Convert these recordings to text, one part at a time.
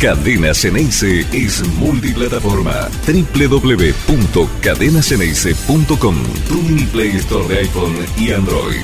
Cadena Ceneice es multiplataforma. www.cadenaceneice.com Tu Play Store de iPhone y Android.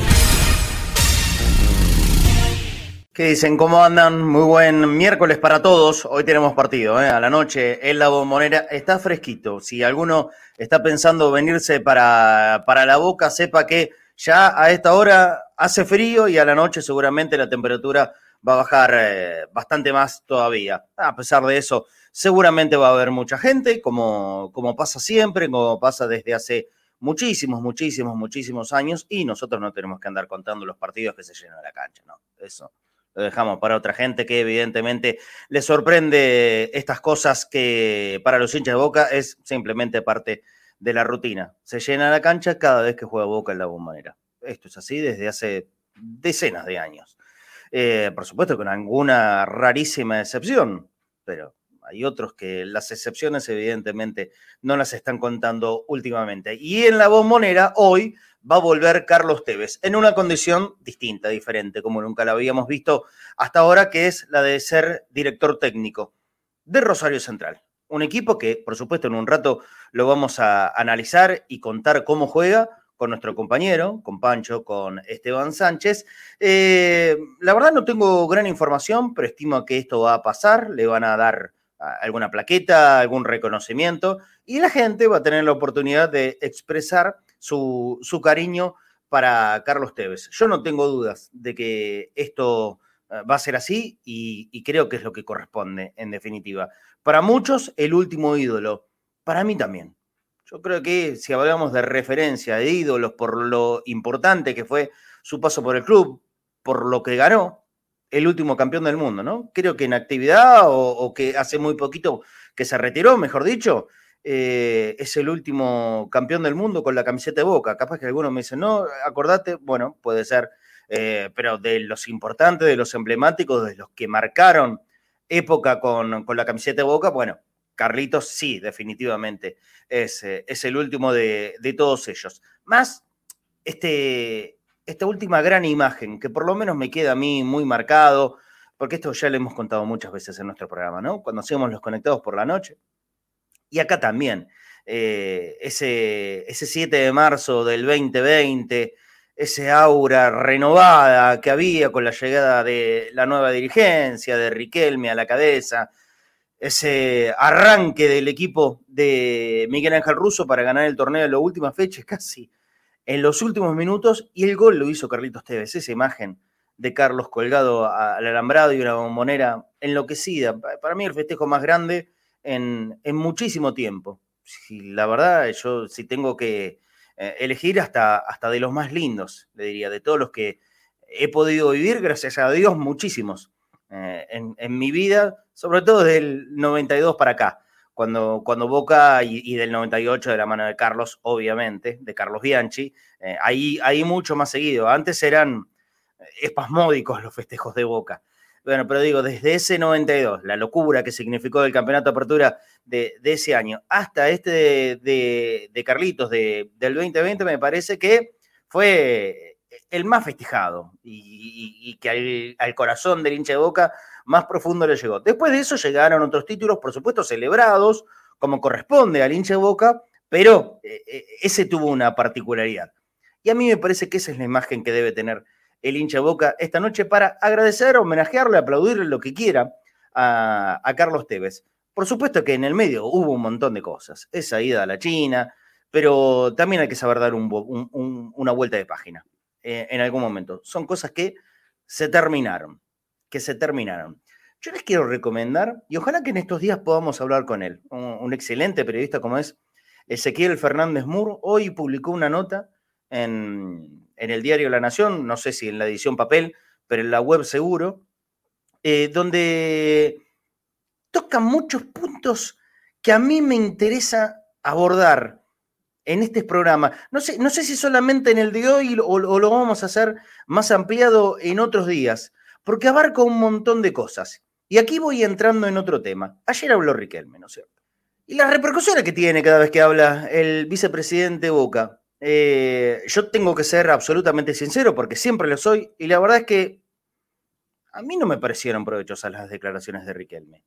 ¿Qué dicen? ¿Cómo andan? Muy buen miércoles para todos. Hoy tenemos partido, ¿eh? a la noche en la bombonera. Está fresquito. Si alguno está pensando venirse para, para la boca, sepa que ya a esta hora hace frío y a la noche seguramente la temperatura va a bajar eh, bastante más todavía. A pesar de eso, seguramente va a haber mucha gente, como, como pasa siempre, como pasa desde hace muchísimos, muchísimos, muchísimos años, y nosotros no tenemos que andar contando los partidos que se llenan la cancha, ¿no? Eso lo dejamos para otra gente que evidentemente le sorprende estas cosas que para los hinchas de Boca es simplemente parte de la rutina. Se llena la cancha cada vez que juega Boca en la bombonera. Esto es así desde hace decenas de años. Eh, por supuesto con alguna rarísima excepción, pero hay otros que las excepciones evidentemente no las están contando últimamente. Y en la bombonera hoy va a volver Carlos Tevez en una condición distinta, diferente, como nunca la habíamos visto hasta ahora, que es la de ser director técnico de Rosario Central. Un equipo que, por supuesto, en un rato lo vamos a analizar y contar cómo juega, con nuestro compañero, con Pancho, con Esteban Sánchez. Eh, la verdad no tengo gran información, pero estimo que esto va a pasar, le van a dar alguna plaqueta, algún reconocimiento, y la gente va a tener la oportunidad de expresar su, cariño para Carlos Tevez. Yo no tengo dudas de que esto ah, va a ser así y creo que es lo que corresponde, en definitiva. Para muchos, el último ídolo. Para mí también. Yo creo que si hablamos de referencia, de ídolos, por lo importante que fue su paso por el club, por lo que ganó, el último campeón del mundo, ¿no? Creo que en actividad o, que hace muy poquito que se retiró, mejor dicho, eh, es el último campeón del mundo con la camiseta de Boca. Capaz que algunos me dicen, no, acordate, bueno, puede ser, eh, pero de los importantes, de los emblemáticos, de los que marcaron época con, con la camiseta de Boca, bueno, Carlitos sí, definitivamente es, eh, es el último de, todos ellos. Más este, esta última gran imagen, que por lo menos me queda a mí muy marcado, porque esto ya lo hemos contado muchas veces en nuestro programa, ¿no? Cuando hacíamos los conectados por la noche. Y acá también, eh, ese, ese 7 de marzo del 2020, ese aura renovada que había con la llegada de la nueva dirigencia, de Riquelme a la cabeza, ese arranque del equipo de Miguel Ángel Russo para ganar el torneo en las últimas fechas, casi en los últimos minutos, y el gol lo hizo Carlitos Tevez, esa imagen de Carlos colgado al alambrado y una bombonera enloquecida. Para mí el festejo más grande en, muchísimo tiempo. Si, la verdad, yo si tengo que eh, elegir hasta, hasta de los más lindos, le diría, de todos los que he podido vivir, gracias a Dios, muchísimos eh, en, mi vida, sobre todo desde el 92 para acá, cuando, cuando Boca y, del 98 de la mano de Carlos, obviamente, de Carlos Bianchi, eh, ahí, ahí mucho más seguido. Antes eran espasmódicos los festejos de Boca. Bueno, pero digo, desde ese 92, la locura que significó el campeonato de apertura de, ese año, hasta este de, Carlitos del 2020, me parece que fue el más festejado y, que al, corazón del hincha de Boca más profundo le llegó. Después de eso llegaron otros títulos, por supuesto, celebrados, como corresponde al hincha de Boca, pero eh, eh, ese tuvo una particularidad. Y a mí me parece que esa es la imagen que debe tener el hincha de Boca esta noche para agradecer, homenajearle, aplaudirle lo que quiera a, Carlos Tevez. Por supuesto que en el medio hubo un montón de cosas, esa ida a la China, pero también hay que saber dar una vuelta de página. Eh, en algún momento. Son cosas que se terminaron, que se terminaron. Yo les quiero recomendar, y ojalá que en estos días podamos hablar con él, un, excelente periodista como es Ezequiel Fernández Mur, hoy publicó una nota en, el diario La Nación, no sé si en la edición papel, pero en la web seguro, eh, donde toca muchos puntos que a mí me interesa abordar en este programa. No sé, no sé si solamente en el de hoy o, lo vamos a hacer más ampliado en otros días, porque abarca un montón de cosas. Y aquí voy entrando en otro tema. Ayer habló Riquelme, ¿no es cierto? Y las repercusiones que tiene cada vez que habla el vicepresidente Boca. Eh, yo tengo que ser absolutamente sincero porque siempre lo soy y la verdad es que a mí no me parecieron provechosas las declaraciones de Riquelme.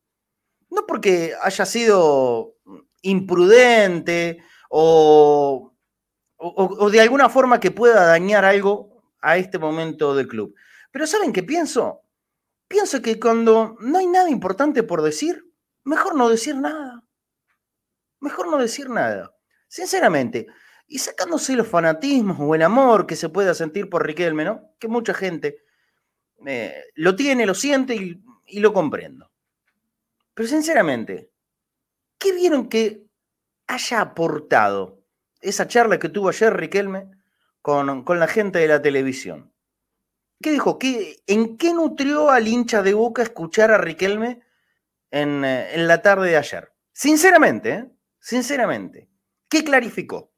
no porque haya sido imprudente o, o, de alguna forma que pueda dañar algo a este momento del club. Pero ¿saben qué pienso? Pienso que cuando no hay nada importante por decir, mejor no decir nada. Mejor no decir nada. Sinceramente, y sacándose los fanatismos o el amor que se pueda sentir por Riquelme, ¿no? Que mucha gente eh, lo tiene, lo siente y, y lo comprendo. Pero sinceramente, ¿qué vieron que haya aportado esa charla que tuvo ayer Riquelme con, con la gente de la televisión? ¿Qué dijo? ¿Qué, ¿En qué nutrió al hincha de Boca escuchar a Riquelme en, eh, en la tarde de ayer? Sinceramente, ¿eh? sinceramente, ¿qué clarificó?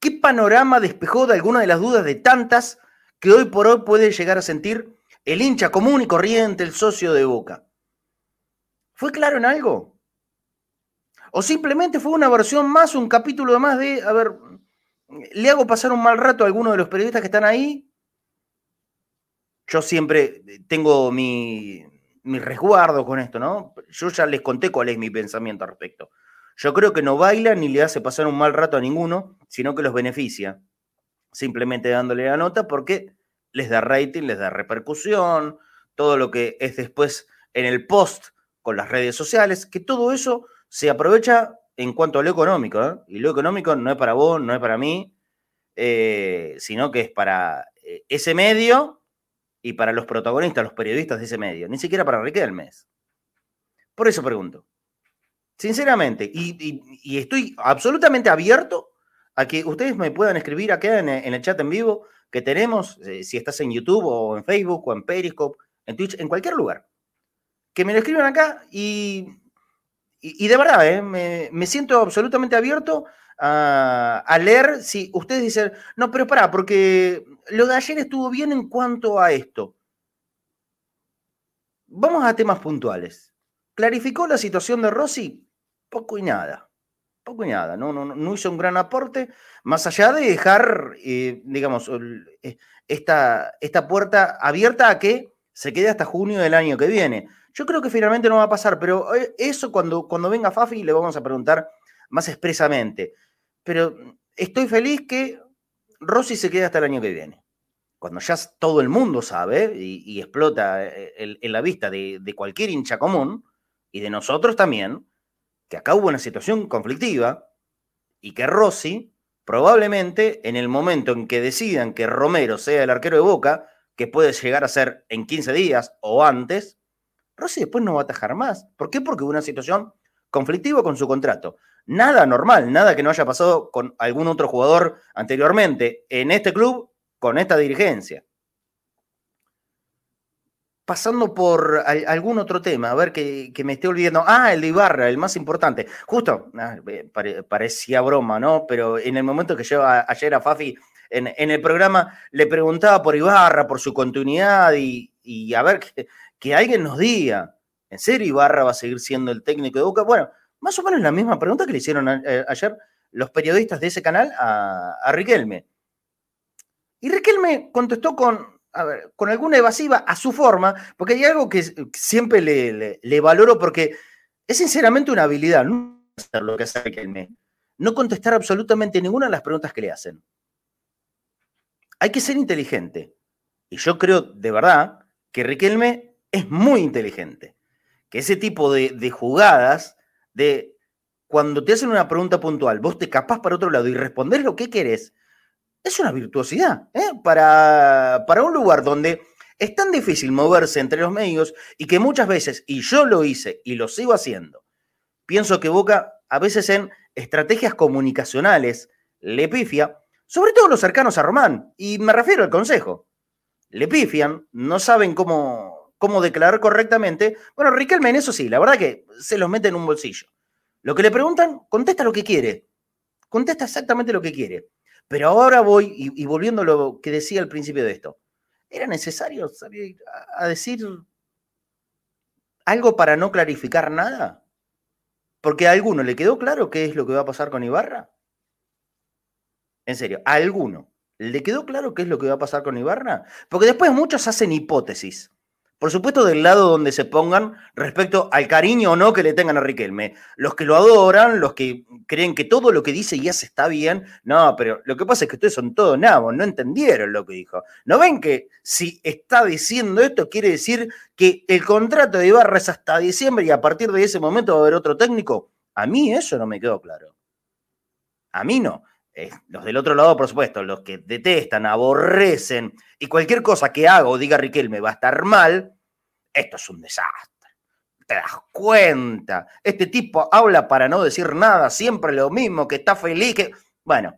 ¿Qué panorama despejó de alguna de las dudas de tantas que hoy por hoy puede llegar a sentir el hincha común y corriente, el socio de Boca? ¿Fue claro en algo? ¿O simplemente fue una versión más, un capítulo más de, a ver, le hago pasar un mal rato a alguno de los periodistas que están ahí? Yo siempre tengo mi, mi resguardo con esto, ¿no? Yo ya les conté cuál es mi pensamiento al respecto. Yo creo que no baila ni le hace pasar un mal rato a ninguno, sino que los beneficia, simplemente dándole la nota porque les da rating, les da repercusión, todo lo que es después en el post con las redes sociales, que todo eso se aprovecha en cuanto a lo económico. ¿eh? Y lo económico no es para vos, no es para mí, eh, sino que es para eh, ese medio y para los protagonistas, los periodistas de ese medio, ni siquiera para Riquelme. Por eso pregunto. Sinceramente, y, estoy absolutamente abierto a que ustedes me puedan escribir acá en, el chat en vivo que tenemos, si estás en YouTube o en Facebook o en Periscope, en Twitch, en cualquier lugar que me lo escriban acá y, y, de verdad, ¿eh? me, siento absolutamente abierto a, leer si ustedes dicen, no, pero pará, porque lo de ayer estuvo bien en cuanto a esto. Vamos a temas puntuales. ¿Clarificó la situación de Rossi? Poco y nada. Poco y nada. No, no, no hizo un gran aporte, más allá de dejar, eh, digamos, eh, esta, esta puerta abierta a que se quede hasta junio del año que viene. Yo creo que finalmente no va a pasar, pero eh, eso cuando, cuando venga Fafi le vamos a preguntar más expresamente. Pero estoy feliz que Rossi se quede hasta el año que viene. Cuando ya todo el mundo sabe y, explota eh, en, la vista de, de, cualquier hincha común y de nosotros también, que acá hubo una situación conflictiva y que Rossi probablemente en el momento en que decidan que Romero sea el arquero de Boca, que puede llegar a ser en 15 días o antes, Rossi después no va a atajar más. ¿Por qué? Porque hubo una situación conflictiva con su contrato. Nada normal, nada que no haya pasado con algún otro jugador anteriormente en este club con esta dirigencia. Pasando por algún otro tema, a ver que, me esté olvidando. Ah, el de Ibarra, el más importante. Justo, ah, parecía broma, ¿no? Pero en el momento que yo ayer a Fafi en, el programa le preguntaba por Ibarra, por su continuidad y, a ver qué que alguien nos diga, ¿en serio Ibarra va a seguir siendo el técnico de Boca? Bueno, más o menos la misma pregunta que le hicieron eh, ayer los periodistas de ese canal a, Riquelme. Y Riquelme contestó con, con alguna evasiva a su forma, porque hay algo que siempre le, le, valoro porque es sinceramente una habilidad, no hacer lo que hace Riquelme, no contestar absolutamente ninguna de las preguntas que le hacen. Hay que ser inteligente. Y yo creo de verdad que Riquelme es muy inteligente. Que ese tipo de, jugadas, de cuando te hacen una pregunta puntual, vos te capás para otro lado y respondés lo que querés, es una virtuosidad ¿eh? para, para un lugar donde es tan difícil moverse entre los medios y que muchas veces, y yo lo hice y lo sigo haciendo, pienso que Boca a veces en estrategias comunicacionales le pifia, sobre todo los cercanos a Román, y me refiero al consejo. Le pifian, no saben cómo, cómo declarar correctamente. Bueno, Riquelme en eso sí, la verdad que se los mete en un bolsillo. Lo que le preguntan, contesta lo que quiere. Contesta exactamente lo que quiere. Pero ahora voy, y, volviendo a lo que decía al principio de esto, ¿era necesario salir a decir algo para no clarificar nada? Porque a alguno le quedó claro qué es lo que va a pasar con Ibarra. En serio, ¿a alguno le quedó claro qué es lo que va a pasar con Ibarra? Porque después muchos hacen hipótesis. Por supuesto, del lado donde se pongan respecto al cariño o no que le tengan a Riquelme. Los que lo adoran, los que creen que todo lo que dice y hace está bien. No, pero lo que pasa es que ustedes son todos nabos, no entendieron lo que dijo. ¿No ven que si está diciendo esto quiere decir que el contrato de Ibarra es hasta diciembre y a partir de ese momento va a haber otro técnico? A mí eso no me quedó claro. A mí no. Los del otro lado, por supuesto, los que detestan, aborrecen y cualquier cosa que haga o diga Riquelme va a estar mal, esto es un desastre. ¿Te das cuenta? Este tipo habla para no decir nada, siempre lo mismo, que está feliz, que... Bueno,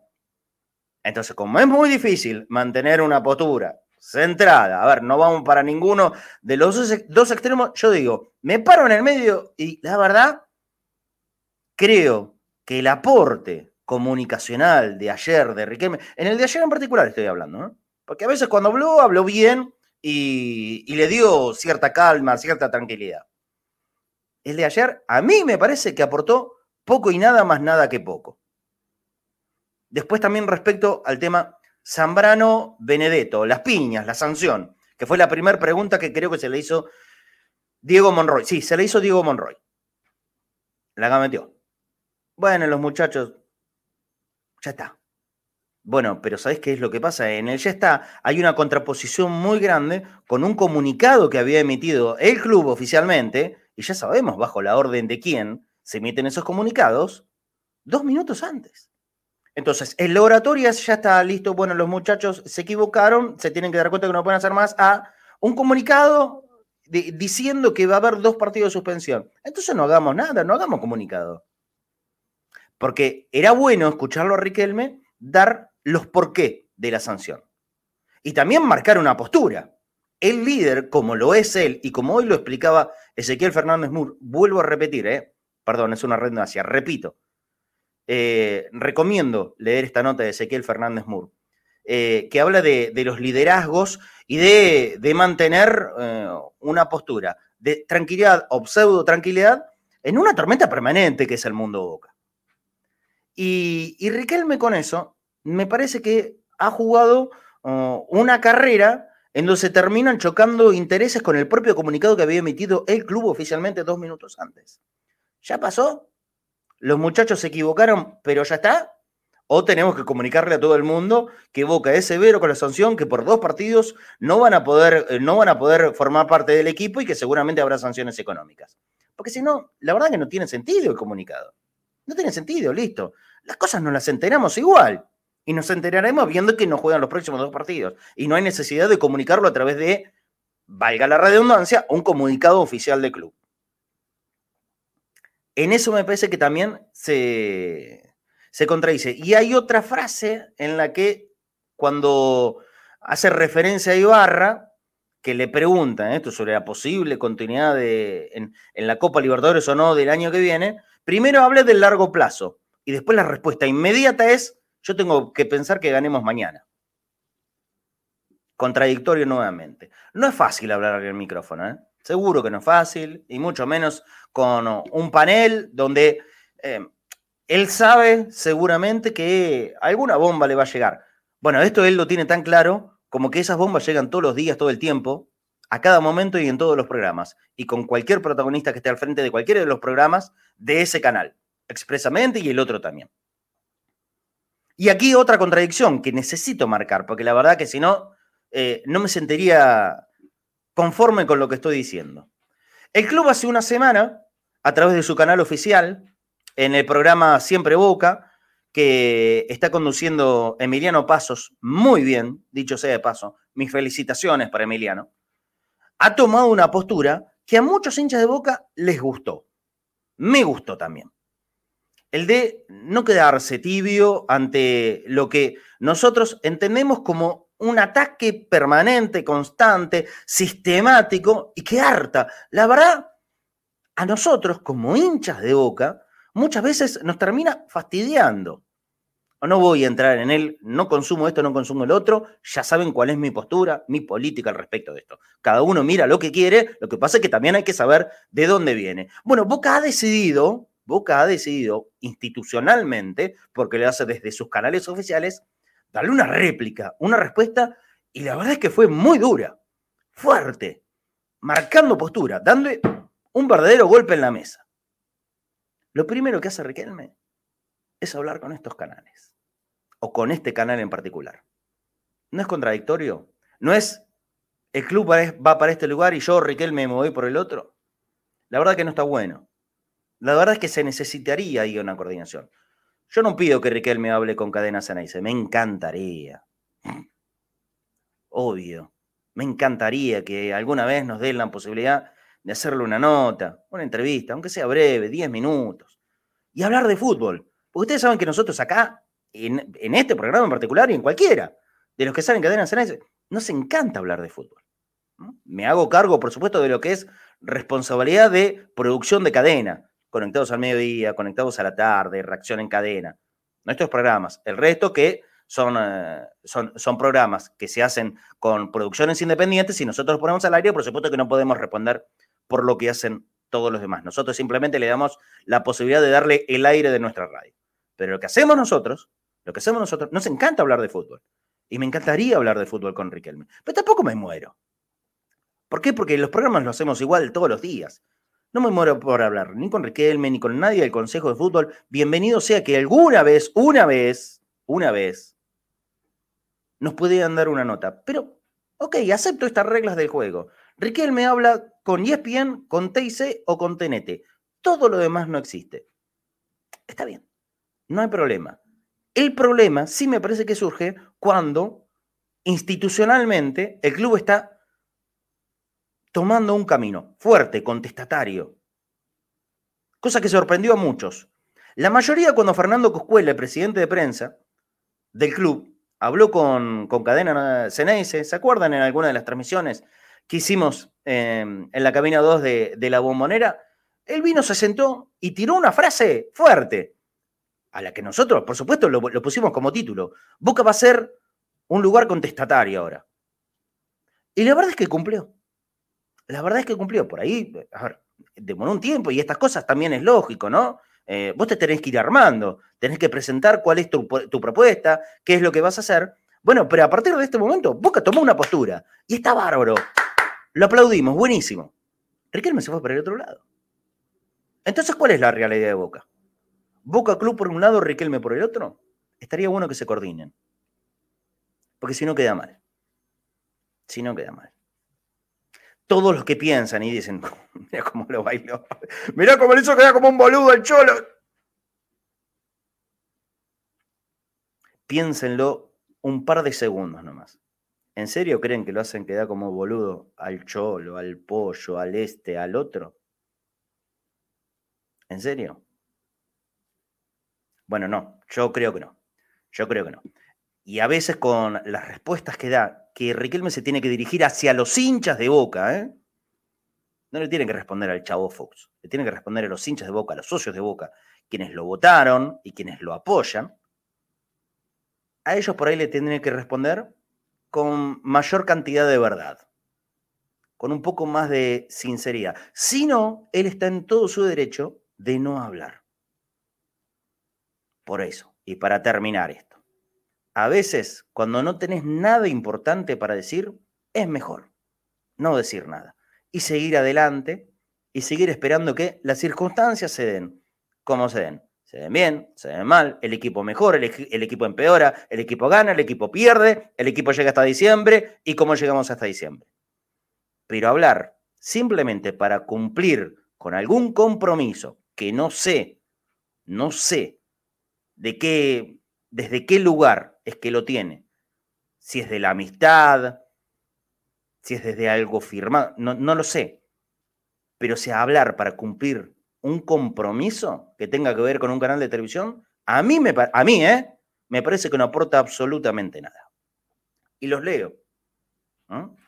entonces como es muy difícil mantener una postura centrada, a ver, no vamos para ninguno de los dos extremos, yo digo, me paro en el medio y la verdad, creo que el aporte comunicacional de ayer de Riquelme, en el de ayer en particular estoy hablando, ¿no? porque a veces cuando habló, habló bien y, le dio cierta calma, cierta tranquilidad. El de ayer a mí me parece que aportó poco y nada más nada que poco. Después también respecto al tema Zambrano Benedetto, las piñas, la sanción, que fue la primera pregunta que creo que se le hizo Diego Monroy. Sí, se le hizo Diego Monroy. La gametió. Bueno, los muchachos ya está. Bueno, pero ¿sabes qué es lo que pasa? En el ya está hay una contraposición muy grande con un comunicado que había emitido el club oficialmente, y ya sabemos bajo la orden de quién se emiten esos comunicados, dos minutos antes. Entonces, el oratorio ya está listo, bueno, los muchachos se equivocaron, se tienen que dar cuenta que no pueden hacer más, a un comunicado diciendo que va a haber dos partidos de suspensión. Entonces no hagamos nada, no hagamos comunicado. Porque era bueno escucharlo a Riquelme dar los por qué de la sanción. Y también marcar una postura. El líder, como lo es él, y como hoy lo explicaba Ezequiel Fernández Mur, vuelvo a repetir, ¿eh? perdón, es una redundancia, repito, eh, recomiendo leer esta nota de Ezequiel Fernández Mur, eh, que habla de, los liderazgos y de, mantener eh, una postura de tranquilidad o pseudo tranquilidad en una tormenta permanente que es el mundo Boca. Y, Riquelme con eso, me parece que ha jugado oh, una carrera en donde se terminan chocando intereses con el propio comunicado que había emitido el club oficialmente dos minutos antes. ¿Ya pasó? ¿Los muchachos se equivocaron, pero ya está? ¿O tenemos que comunicarle a todo el mundo que Boca es severo con la sanción, que por dos partidos no van a poder, eh, no van a poder formar parte del equipo y que seguramente habrá sanciones económicas? Porque si no, la verdad que no tiene sentido el comunicado. No tiene sentido, listo. Las cosas no las enteramos igual. Y nos enteraremos viendo que no juegan los próximos dos partidos. Y no hay necesidad de comunicarlo a través de, valga la redundancia, un comunicado oficial de club. En eso me parece que también se, se contradice. Y hay otra frase en la que cuando hace referencia a Ibarra, que le preguntan esto sobre la posible continuidad de, en, la Copa Libertadores o no del año que viene, Primero hable del largo plazo y después la respuesta inmediata es, yo tengo que pensar que ganemos mañana. Contradictorio nuevamente. No es fácil hablar en el micrófono, ¿eh? Seguro que no es fácil, y mucho menos con un panel donde eh, él sabe seguramente que alguna bomba le va a llegar. Bueno, esto él lo tiene tan claro como que esas bombas llegan todos los días, todo el tiempo, a cada momento y en todos los programas, y con cualquier protagonista que esté al frente de cualquiera de los programas de ese canal, expresamente y el otro también. Y aquí otra contradicción que necesito marcar, porque la verdad que si no, eh, no me sentiría conforme con lo que estoy diciendo. El club hace una semana, a través de su canal oficial, en el programa Siempre Boca, que está conduciendo Emiliano Pasos muy bien, dicho sea de paso, mis felicitaciones para Emiliano ha tomado una postura que a muchos hinchas de Boca les gustó. Me gustó también. El de no quedarse tibio ante lo que nosotros entendemos como un ataque permanente, constante, sistemático y que harta. La verdad, a nosotros como hinchas de Boca, muchas veces nos termina fastidiando no voy a entrar en él, no consumo esto, no consumo el otro, ya saben cuál es mi postura, mi política al respecto de esto. Cada uno mira lo que quiere, lo que pasa es que también hay que saber de dónde viene. Bueno, Boca ha decidido, Boca ha decidido institucionalmente, porque le hace desde sus canales oficiales, darle una réplica, una respuesta, y la verdad es que fue muy dura, fuerte. marcando postura, dándole un verdadero golpe en la mesa. Lo primero que hace Riquelme es hablar con estos canales, o con este canal en particular. ¿No es contradictorio? ¿No es el club va para este lugar y yo, Riquelme, me voy por el otro? La verdad que no está bueno. La verdad es que se necesitaría ahí una coordinación. Yo no pido que Riquelme hable con Cadena Ceneice, me encantaría. Obvio. Me encantaría que alguna vez nos den la posibilidad de hacerle una nota, una entrevista, aunque sea breve, 10 minutos, y hablar de fútbol. Porque ustedes saben que nosotros acá, en, este programa en particular y en cualquiera, de los que salen Cadena Ceneice, nos encanta hablar de fútbol. Me hago cargo, por supuesto, de lo que es responsabilidad de producción de cadena, conectados al mediodía, conectados a la tarde, reacción en cadena. Nuestros programas. El resto que son, eh, son, son, programas que se hacen con producciones independientes y nosotros los ponemos al aire, por supuesto que no podemos responder por lo que hacen todos los demás. Nosotros simplemente le damos la posibilidad de darle el aire de nuestra radio. Pero lo que hacemos nosotros, lo que hacemos nosotros, nos encanta hablar de fútbol. Y me encantaría hablar de fútbol con Riquelme. Pero tampoco me muero. ¿Por qué? Porque los programas los hacemos igual todos los días. No me muero por hablar ni con Riquelme ni con nadie del Consejo de Fútbol. Bienvenido sea que alguna vez, una vez, una vez, nos puedan dar una nota. Pero, ok, acepto estas reglas del juego. Riquelme habla con ESPN, con TIC o con TNT. Todo lo demás no existe. Está bien, no hay problema. El problema sí me parece que surge cuando institucionalmente el club está tomando un camino fuerte, contestatario. Cosa que sorprendió a muchos. La mayoría cuando Fernando Coscuela, presidente de prensa del club, habló con, con Cadena Ceneice, ¿se acuerdan en alguna de las transmisiones que hicimos em, en la cabina 2 de, la bombonera? Él vino, se sentó y tiró una frase fuerte, a la que nosotros, por supuesto, lo pusimos como título. Boca va a ser un lugar contestatario ahora. Y la verdad es que cumplió la verdad es que cumplió por ahí. A ver, demoró un tiempo y estas cosas también es lógico, ¿no? Eh, vos te tenés que ir armando, tenés que presentar cuál es tu, propuesta, qué es lo que vas a hacer. Bueno, pero a partir de este momento, Boca tomó una postura y está bárbaro. Lo aplaudimos, buenísimo. Riquelme se fue para el otro lado. Entonces, ¿cuál es la realidad de Boca? Boca Club por un lado, Riquelme por el otro. Estaría bueno que se coordinen. Porque si no queda mal. Si no queda mal todos los que piensan y dicen, mira cómo lo bailó, mira cómo le hizo quedar como un boludo el cholo. Piénsenlo un par de segundos nomás. ¿En serio creen que lo hacen quedar como boludo al cholo, al pollo, al este, al otro? ¿En serio? Bueno, no, yo creo que no. Yo creo que no. Y a veces con las respuestas que da que Riquelme se tiene que dirigir hacia los hinchas de Boca, ¿eh? No le tiene que responder al Chavo Fox, le tiene que responder a los hinchas de Boca, a los socios de Boca, quienes lo votaron y quienes lo apoyan. A ellos por ahí le tiene que responder con mayor cantidad de verdad, con un poco más de sinceridad. Si no, él está en todo su derecho de no hablar. Por eso, y para terminar esto a veces cuando no tenés nada importante para decir, es mejor no decir nada y seguir adelante y seguir esperando que las circunstancias se den como se den. Se den bien, se den mal, el equipo mejora, el, equipo empeora, el equipo gana, el equipo pierde, el equipo llega hasta diciembre y cómo llegamos hasta diciembre. Pero hablar simplemente para cumplir con algún compromiso que no sé, no sé de qué, desde qué lugar es que lo tiene. Si es de la amistad, si es desde algo firmado, no, lo sé. Pero si hablar para cumplir un compromiso que tenga que ver con un canal de televisión, a mí, me, a mí ¿eh? me parece que no aporta absolutamente nada. Y los leo.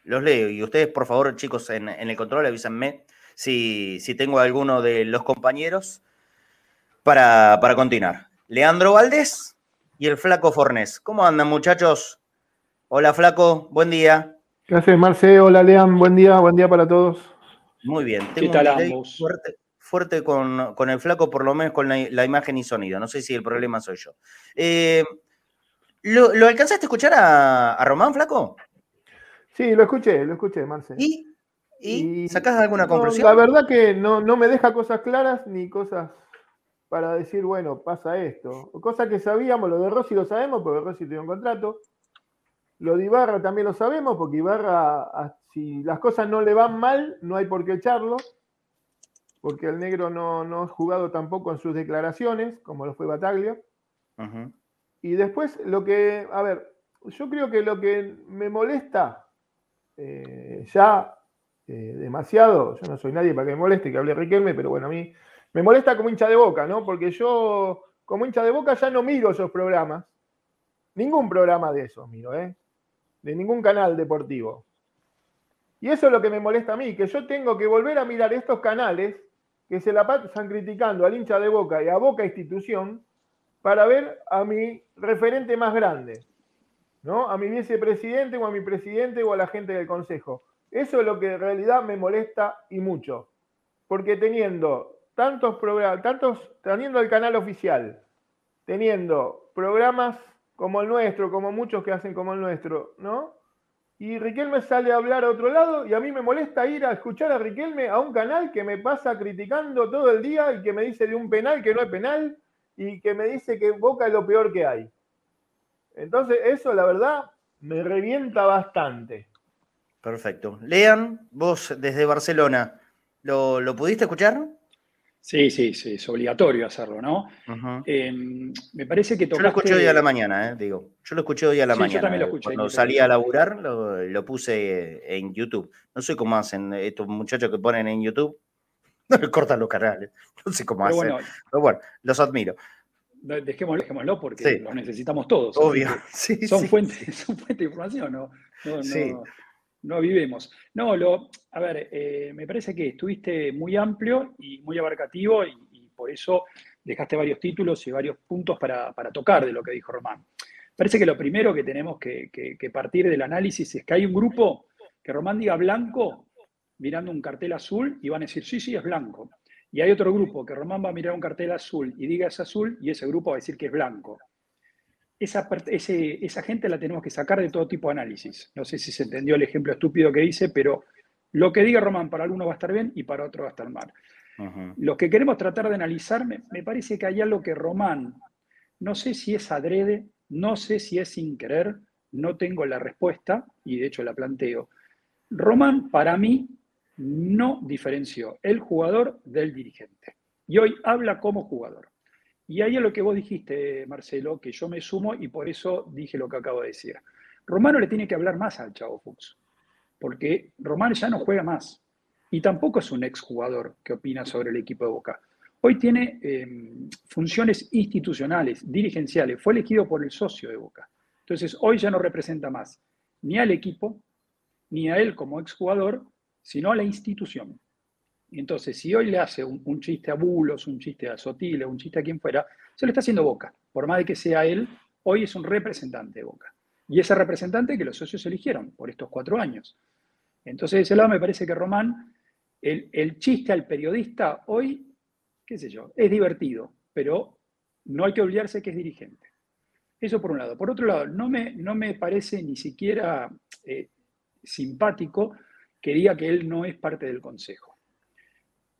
Los leo. Y ustedes, por favor, chicos, en, el control avísenme si, si, tengo alguno de los compañeros para, para continuar. Leandro Valdés y el flaco Fornés. ¿Cómo andan, muchachos? Hola, flaco, buen día. ¿Qué haces, Marce? Hola, Lean, buen día, buen día para todos. Muy bien, tengo un fuerte, fuerte con, el flaco, por lo menos con la, imagen y sonido. No sé si el problema soy yo. Eh, ¿lo, alcanzaste a escuchar a, Román, flaco? Sí, lo escuché, lo escuché, Marce. ¿Y ¿Y, sacás alguna no, conclusión? la verdad que no, no me deja cosas claras ni cosas para decir, bueno, pasa esto. Cosa que sabíamos, lo de Rossi lo sabemos, porque Rossi tiene un contrato. Lo de Ibarra también lo sabemos, porque Ibarra, si las cosas no le van mal, no hay por qué echarlo, porque el negro no, no ha jugado tampoco en sus declaraciones, como lo fue Bataglia. Y después lo que, a ver, yo creo que lo que me molesta eh, ya eh, demasiado, yo no soy nadie para que me moleste que hable Riquelme, pero bueno, a mí me molesta como hincha de boca, ¿no? Porque yo como hincha de boca ya no miro esos programas, ningún programa de esos miro, ¿eh? De ningún canal deportivo. Y eso es lo que me molesta a mí, que yo tengo que volver a mirar estos canales que se la pasan criticando al hincha de boca y a Boca Institución para ver a mi referente más grande, ¿no? A mi vicepresidente o a mi presidente o a la gente del consejo. Eso es lo que en realidad me molesta y mucho. Porque teniendo tantos programas, tantos, teniendo el canal oficial, teniendo programas como el nuestro, como muchos que hacen como el nuestro, ¿no? Y Riquelme sale a hablar a otro lado y a mí me molesta ir a escuchar a Riquelme a un canal que me pasa criticando todo el día y que me dice de un penal que no es penal y que me dice que Boca es lo peor que hay. Entonces, eso la verdad me revienta bastante. Perfecto. Lean, vos desde Barcelona, ¿lo, lo pudiste escuchar? Sí, sí, sí, es obligatorio hacerlo, ¿no? Eh, me parece que Yo lo tocaste... escuché hoy a la mañana, eh, digo. Yo lo escuché hoy a la Sí, yo mañana. también lo eh, escuché, Cuando salí a laburar, lo, lo puse en YouTube. No sé cómo hacen estos muchachos que ponen en YouTube. No le cortan los canales. No sé cómo Pero hacen. bueno, Pero bueno, los admiro. dejémoslo, dejémoslo porque Sí. lo necesitamos todos. Obvio. Sí, Son, sí, fuentes, son fuentes de información, ¿no? No, no, Sí. no vivimos. No, lo, a ver, eh, me parece que estuviste muy amplio y muy abarcativo y, y por eso dejaste varios títulos y varios puntos para, para tocar de lo que dijo Román. Parece que lo primero que tenemos que, que- que partir del análisis es que hay un grupo que Román diga blanco mirando un cartel azul y van a decir, sí, sí, es blanco. Y hay otro grupo que Román va a mirar un cartel azul y diga es azul y ese grupo va a decir que es blanco esa, ese- esa gente la tenemos que sacar de todo tipo de análisis. No sé si se entendió el ejemplo estúpido que hice, pero lo que diga Román para algunos va a estar bien y para otros va a estar mal. Los que queremos tratar de analizar, me, me parece que hay algo que Román, no sé si es adrede, no sé si es sin querer, no tengo la respuesta y de hecho la planteo. Román, para mí, no diferenció el jugador del dirigente. Y hoy habla como jugador. Y ahí es lo que vos dijiste, Marcelo, que yo me sumo y por eso dije lo que acabo de decir. Romano le tiene que hablar más al Chavo Fuchs, porque Román ya no juega más. Y tampoco es un exjugador que opina sobre el equipo de Boca. Hoy tiene eh, funciones institucionales, dirigenciales. Fue elegido por el socio de Boca. Entonces, hoy ya no representa más ni al equipo, ni a él como exjugador, sino a la institución. Entonces, si hoy le hace un, chiste a Bulos, un chiste a Sotile, un chiste a quien fuera, se lo está haciendo Boca. Por más de que sea él, hoy es un representante de Boca. Y ese representante que los socios eligieron por estos cuatro años. Entonces, de ese lado me parece que Román, el, el chiste al periodista hoy, qué sé yo, es divertido, pero no hay que olvidarse que es dirigente. Eso por un lado. Por otro lado, no me, no me parece ni siquiera eh, simpático que diga que él no es parte del Consejo.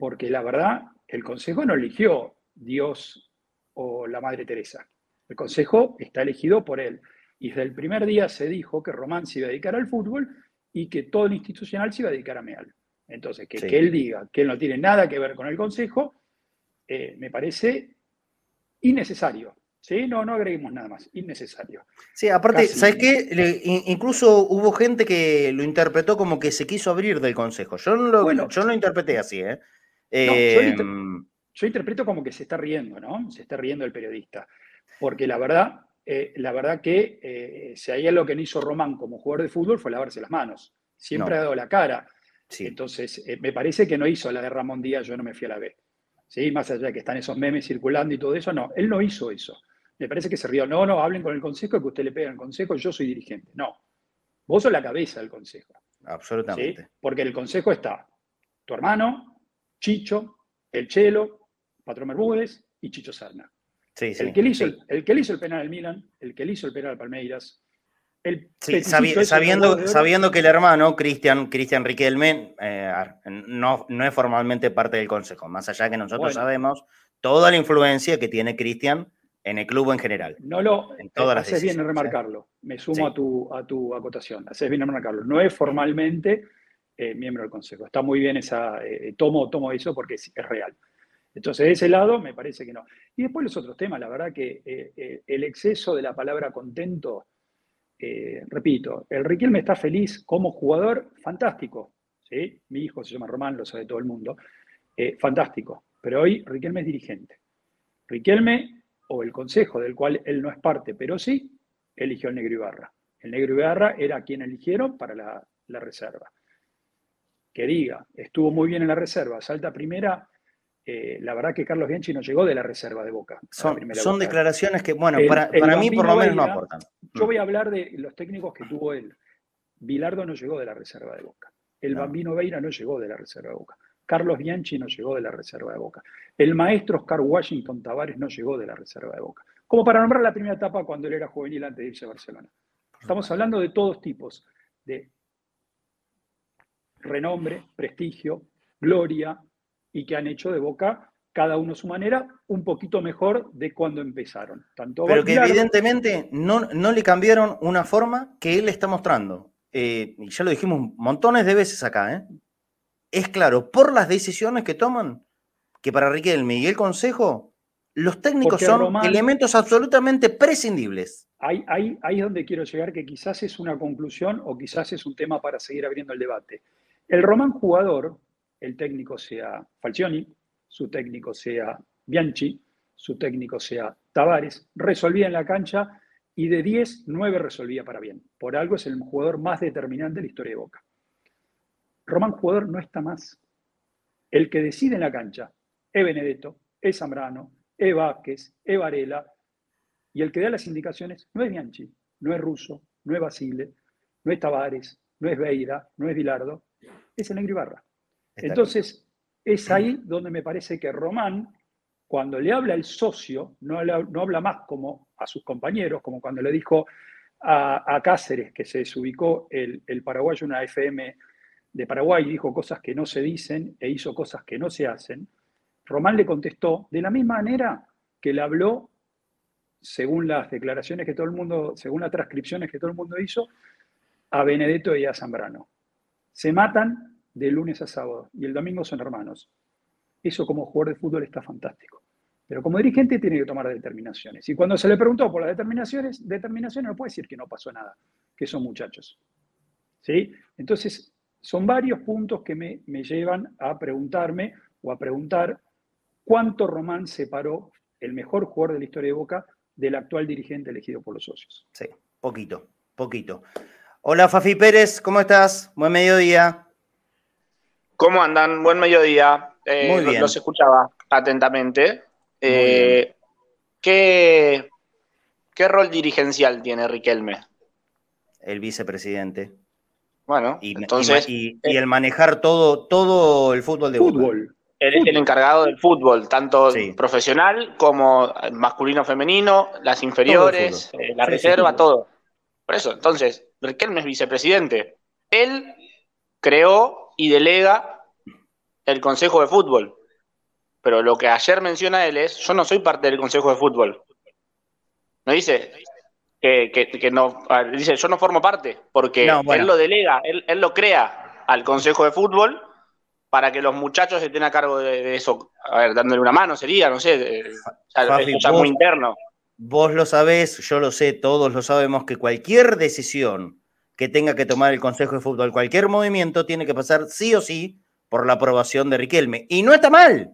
Porque la verdad, el Consejo no eligió Dios o la Madre Teresa. El Consejo está elegido por él. Y desde el primer día se dijo que Román se iba a dedicar al fútbol y que todo el institucional se iba a dedicar a Meal. Entonces, que, Sí. que él diga que él no tiene nada que ver con el Consejo, eh, me parece innecesario. ¿sí? No, no agreguemos nada más, innecesario. Sí, aparte, Casi. ¿sabes qué? Le- incluso hubo gente que lo interpretó como que se quiso abrir del consejo. Yo no lo, Bueno. yo no lo interpreté así, ¿eh? Inter- Em, Yo interpreto como que se está riendo, ¿no? Se está riendo el periodista. Porque la verdad, eh, la verdad que eh, si hay algo que no hizo Román como jugador de fútbol fue lavarse las manos. Siempre No. ha dado la cara. sí. Entonces, eh, me parece que no hizo la de Ramón Díaz, yo no me fui a la B. ¿Sí? Más allá de que están esos memes circulando y todo eso, no, él no hizo eso. Me parece que se rió. No, no, hablen con el consejo, que usted le pega al consejo, yo soy dirigente. No. Vos sos la cabeza del consejo. ¿sí? absolutamente. Porque en el consejo está tu hermano, Chicho, el Chelo, Patrón Bermúdez y Chicho Serna. Sí, sí. el, que le hizo sí. el, el que le hizo el penal al Milan, el que le hizo el penal al Palmeiras, sabiendo, sabiendo que el hermano, Cristian, Cristian Riquelme, eh, no, no es formalmente parte del consejo, más allá que nosotros sabemos toda la influencia que tiene Cristian en el club en general. No lo en todas haces bien en remarcarlo. Me sumo a, tu, a tu acotación. Haces bien en remarcarlo. No es formalmente eh, miembro del consejo. Está muy bien esa. tomo, tomo eso porque es, real. Entonces, de ese lado, me parece que no. Y después los otros temas, la verdad que el exceso de la palabra contento eh, repito, el Riquelme está feliz como jugador, fantástico. ¿sí? Mi hijo se llama Román, lo sabe todo el mundo. Eh, fantástico. Pero hoy Riquelme es dirigente. Riquelme, o el consejo del cual él no es parte, pero sí, eligió al Negro Ibarra. El Negro Ibarra era quien eligieron para la reserva. Que diga, estuvo muy bien en la reserva, salta primera, eh, la verdad que Carlos Bianchi no llegó de la reserva de Boca. Son, declaraciones que, bueno, para, mí por lo menos no aportan. Yo voy a hablar de los técnicos que tuvo él. Bilardo no llegó de la reserva de Boca. El Bambino Veira no llegó de la reserva de Boca. Carlos Bianchi no llegó de la reserva de Boca. El maestro Oscar Washington Tavares no llegó de la reserva de Boca. Como para nombrar la primera etapa cuando él era juvenil antes de irse a Barcelona. Estamos hablando de todos tipos, de renombre, prestigio, gloria, y que han hecho de Boca, cada uno a su manera, un poquito mejor de cuando empezaron. Tanto Pero que evidentemente no, no, le cambiaron una forma que él está mostrando. Eh, y ya lo dijimos montones de veces acá, ¿eh? Es claro, por las decisiones que toman, que para Riquelme y el Consejo, los técnicos son elementos absolutamente prescindibles. Ahí, ahí, ahí es donde quiero llegar, que quizás es una conclusión o quizás es un tema para seguir abriendo el debate. El Román jugador, el técnico sea Falcioni, su técnico sea Bianchi, su técnico sea Tavares, resolvía en la cancha y de 10, 9 resolvía para bien. Por algo es el jugador más determinante de la historia de Boca. Román jugador no está más. El que decide en la cancha es Benedetto, es Zambrano, es Vázquez, es Varela, y el que da las indicaciones no es Bianchi, no es Russo, no es Basile, no es Tavares, no es Beira, no es Bilardo, es el Negro Ibarra. Entonces, es ahí donde me parece que Román, cuando le habla al socio, no habla, más como a sus compañeros, como cuando le dijo a, Cáceres, que se desubicó el, el paraguayo, una FM de Paraguay, dijo cosas que no se dicen e hizo cosas que no se hacen. Román le contestó de la misma manera que le habló, según las declaraciones que todo el mundo, según las transcripciones que todo el mundo hizo, a Benedetto y a Zambrano. Se matan de lunes a sábado y el domingo son hermanos. Eso como jugador de fútbol está fantástico. Pero como dirigente tiene que tomar determinaciones. Y cuando se le preguntó por las determinaciones, determinaciones no puede decir que no pasó nada, que son muchachos. ¿Sí? Entonces, son varios puntos que me, me llevan a preguntarme o a preguntar cuánto Román separó el mejor jugador de la historia de Boca del actual dirigente elegido por los socios. Sí, poquito, poquito. Hola Fafi Pérez, ¿cómo estás? Buen mediodía. ¿Cómo andan? Buen mediodía. Eh, Muy bien. Los escuchaba atentamente. Eh, ¿qué, ¿Qué rol dirigencial tiene Riquelme? El vicepresidente. Bueno, y, entonces. Y, el manejar todo, todo el fútbol de fútbol. El, el, encargado del fútbol, tanto profesional como masculino, femenino, las inferiores, eh, la reserva, todo. Por eso, entonces, Riquelme es vicepresidente. Él creó y delega el Consejo de Fútbol. Pero lo que ayer menciona él es, yo no soy parte del Consejo de Fútbol. No dice que, no, dice, yo no formo parte, porque él lo delega, él, lo crea al Consejo de Fútbol para que los muchachos estén a cargo de, eso. A ver, dándole una mano sería, no sé, es muy interno. Vos lo sabés, yo lo sé, todos lo sabemos, que cualquier decisión que tenga que tomar el Consejo de Fútbol. Cualquier movimiento tiene que pasar sí o sí por la aprobación de Riquelme. Y no está mal.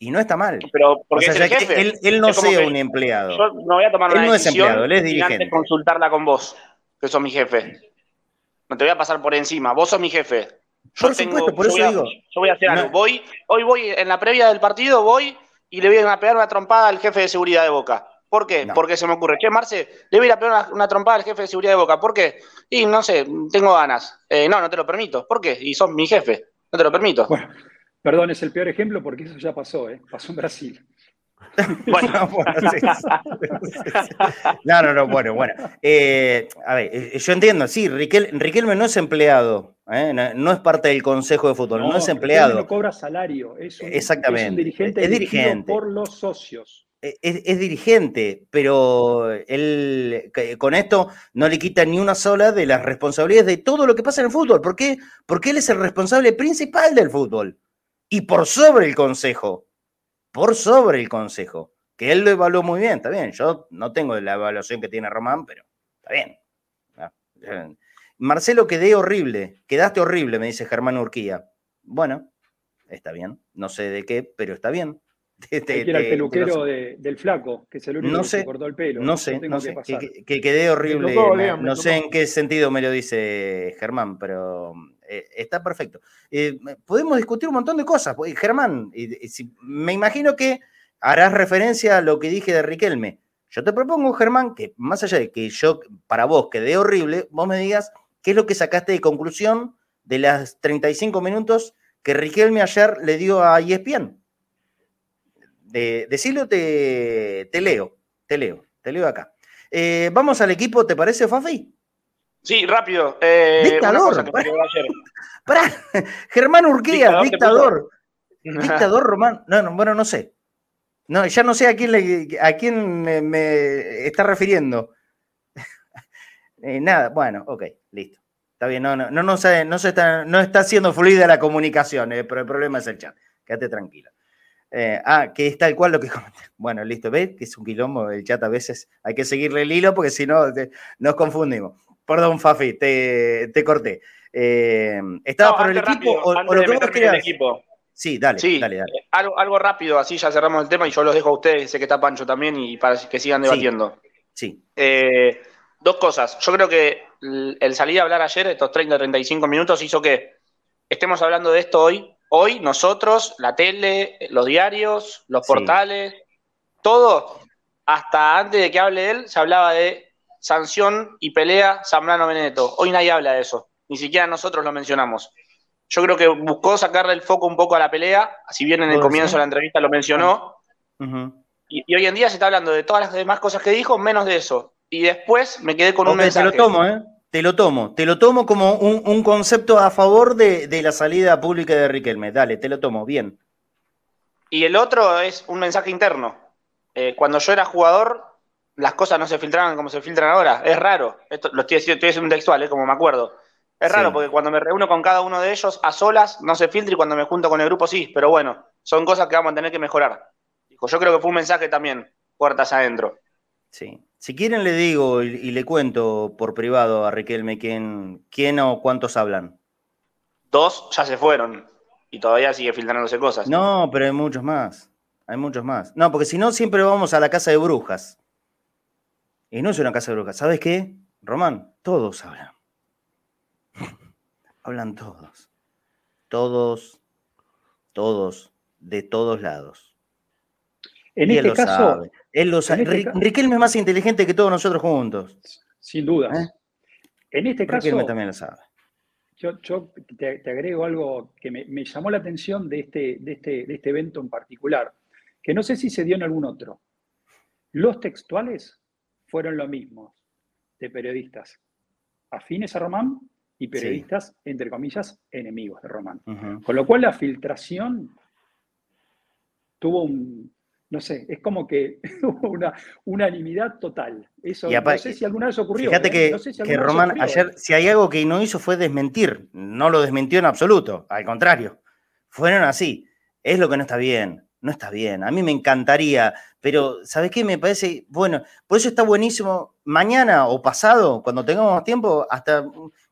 Y no está mal. Pero porque Él, no sea un empleado. Yo no voy a tomar una no decisión es empleado, él es dirigente. consultarla con vos, que sos mi jefe. No te voy a pasar por encima. Vos sos mi jefe. Yo por supuesto, por eso digo. Yo voy a hacer algo. Voy, hoy voy, en la previa del partido, voy y le voy a pegar una trompada al jefe de seguridad de Boca. ¿Por qué? Porque se me ocurre, che, Marce, le voy a ir a pegar una, trompada al jefe de seguridad de Boca. ¿Por qué? Y no sé, tengo ganas. Eh, no, no te lo permito. ¿Por qué? Y sos mi jefe. No te lo permito. Bueno, perdón, es el peor ejemplo porque eso ya pasó, ¿eh? Pasó en Brasil. Bueno. no, no, no, bueno, bueno. Eh, a ver, eh, yo entiendo, sí, Riquelme no es empleado, ¿eh? no, es parte del Consejo de Fútbol, no, es empleado. no cobra salario, es un, Exactamente. Es dirigente, es dirigente por los socios. Es, dirigente, pero él con esto no le quita ni una sola de las responsabilidades de todo lo que pasa en el fútbol. ¿Por qué? Porque él es el responsable principal del fútbol. Y por sobre el consejo por sobre el Consejo, que él lo evaluó muy bien, está bien, yo no tengo la evaluación que tiene Román, pero está bien. Eh, Marcelo, quedé horrible, quedaste horrible, me dice Germán Urquía. Bueno, está bien, no sé de qué, pero está bien. Te, que era el peluquero del flaco, que es el único no que sé, se cortó el pelo. No sé, no sé, que, quedé horrible. no, sé en qué sentido me lo dice Germán, pero eh, está perfecto. Eh, podemos discutir un montón de cosas. Germán, me imagino que harás referencia a lo que dije de Riquelme. Yo te propongo, Germán, que más allá de que yo, para vos, quedé horrible, vos me digas qué es lo que sacaste de conclusión de las 35 minutos que Riquelme ayer le dio a ESPN. De, te, te leo, te leo, te leo acá. Eh, vamos al equipo, ¿te parece, Fafi? Sí, rápido. Eh, dictador. Para, Germán Urquía, dictador. Dictador, Román. No, no, bueno, no sé. No, ya no sé a quién, le, a quién me, está refiriendo. Eh, nada, bueno, ok, listo. Está bien, no, no, no, no, se, no, se está, no está siendo fluida la comunicación, eh, pero el problema es el chat. Quédate tranquilo. Eh, ah, que es tal cual lo que comenté. Bueno, listo, ¿ves? Que es un quilombo el chat a veces. Hay que seguirle el hilo porque si no nos confundimos. Perdón, Fafi, te, corté. Eh, ¿Estaba por el equipo o, lo que vos El equipo. Sí, dale, dale, dale. Eh, algo, algo, rápido, así ya cerramos el tema y yo los dejo a ustedes, sé que está Pancho también y para que sigan debatiendo. Sí. Eh, dos cosas. Yo creo que el, salir a hablar ayer, estos 30, 35 minutos, hizo que estemos hablando de esto hoy. Hoy, nosotros, la tele, los diarios, los portales, todo, hasta antes de que hable él, se hablaba de sanción y pelea Zambrano Benedetto. Hoy nadie habla de eso, ni siquiera nosotros lo mencionamos. Yo creo que buscó sacarle el foco un poco a la pelea, si bien en el comienzo de la entrevista lo mencionó. y, hoy en día se está hablando de todas las demás cosas que dijo, menos de eso. Y después me quedé con un mensaje. Te lo tomo, ¿eh? Te lo tomo. Te lo tomo como un, concepto a favor de, la salida pública de Riquelme. Dale, te lo tomo, bien. Y el otro es un mensaje interno. Eh, cuando yo era jugador, las cosas no se filtraban como se filtran ahora. Es raro. Esto lo estoy, estoy haciendo un textual, ¿eh? como me acuerdo. Es raro porque cuando me reúno con cada uno de ellos a solas no se filtra y cuando me junto con el grupo sí, pero bueno, son cosas que vamos a tener que mejorar. Dijo, yo creo que fue un mensaje también, puertas adentro. Sí. Si quieren le digo y, le cuento por privado a Riquelme quién, quién o cuántos hablan. Dos ya se fueron y todavía sigue filtrándose cosas. No, pero hay muchos más. Hay muchos más. No, porque si no siempre vamos a la casa de brujas. Y no es una casa de brujas. ¿Sabes qué? Román, todos hablan. hablan todos. Todos, todos, de todos lados. En este caso. Él lo sabe. Este Riquelme es más inteligente que todos nosotros juntos. Sin duda. ¿Eh? En este caso. Riquelme también lo sabe. Yo, te, agrego algo que me, llamó la atención de este, de, este, de este evento en particular, que no sé si se dio en algún otro. Los textuales fueron lo mismo de periodistas afines a Román y periodistas, entre comillas, enemigos de Román. Con lo cual la filtración tuvo un, no sé, es como que una unanimidad total. Eso no sé si alguna vez ocurrió. Fíjate ¿eh? que, que Román ayer, si hay algo que no hizo fue desmentir, no lo desmintió en absoluto, al contrario, fueron así. Es lo que no está bien no está bien. A mí me encantaría, pero ¿sabes qué? Me parece, bueno, por eso está buenísimo. Mañana o pasado, cuando tengamos tiempo, hasta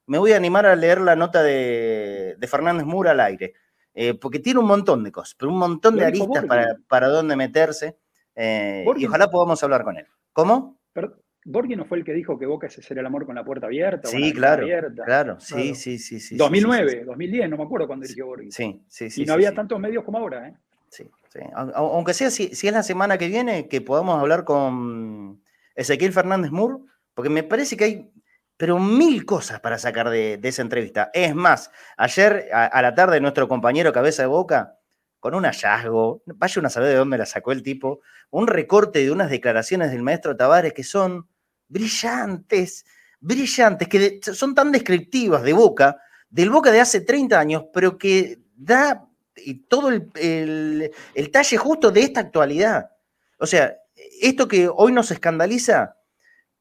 me voy a animar a leer la nota de, Fernández Mura al aire, eh, porque tiene un montón de cosas, pero un montón de aristas para, para dónde meterse, eh, y ojalá podamos hablar con él. ¿Cómo? Borghi no fue el que dijo que Boca es hacer el amor con la puerta abierta. Sí, claro, claro, sí, sí, sí, sí. 2009, 2010, no me acuerdo cuándo dirigió Borghi. Sí, sí, sí. Y no había tantos medios como ahora, ¿eh? Sí, Aunque sea si, es la semana que viene, que podamos hablar con Ezequiel Fernández Moore, porque me parece que hay, pero mil cosas para sacar de, esa entrevista. Es más, ayer a, la tarde nuestro compañero Cabeza de Boca con un hallazgo, vaya una saber de dónde la sacó el tipo, un recorte de unas declaraciones del maestro Tavares que son brillantes, brillantes, que son tan descriptivas de Boca, del Boca de hace 30 años, pero que da todo el, el talle justo de esta actualidad. O sea, esto que hoy nos escandaliza,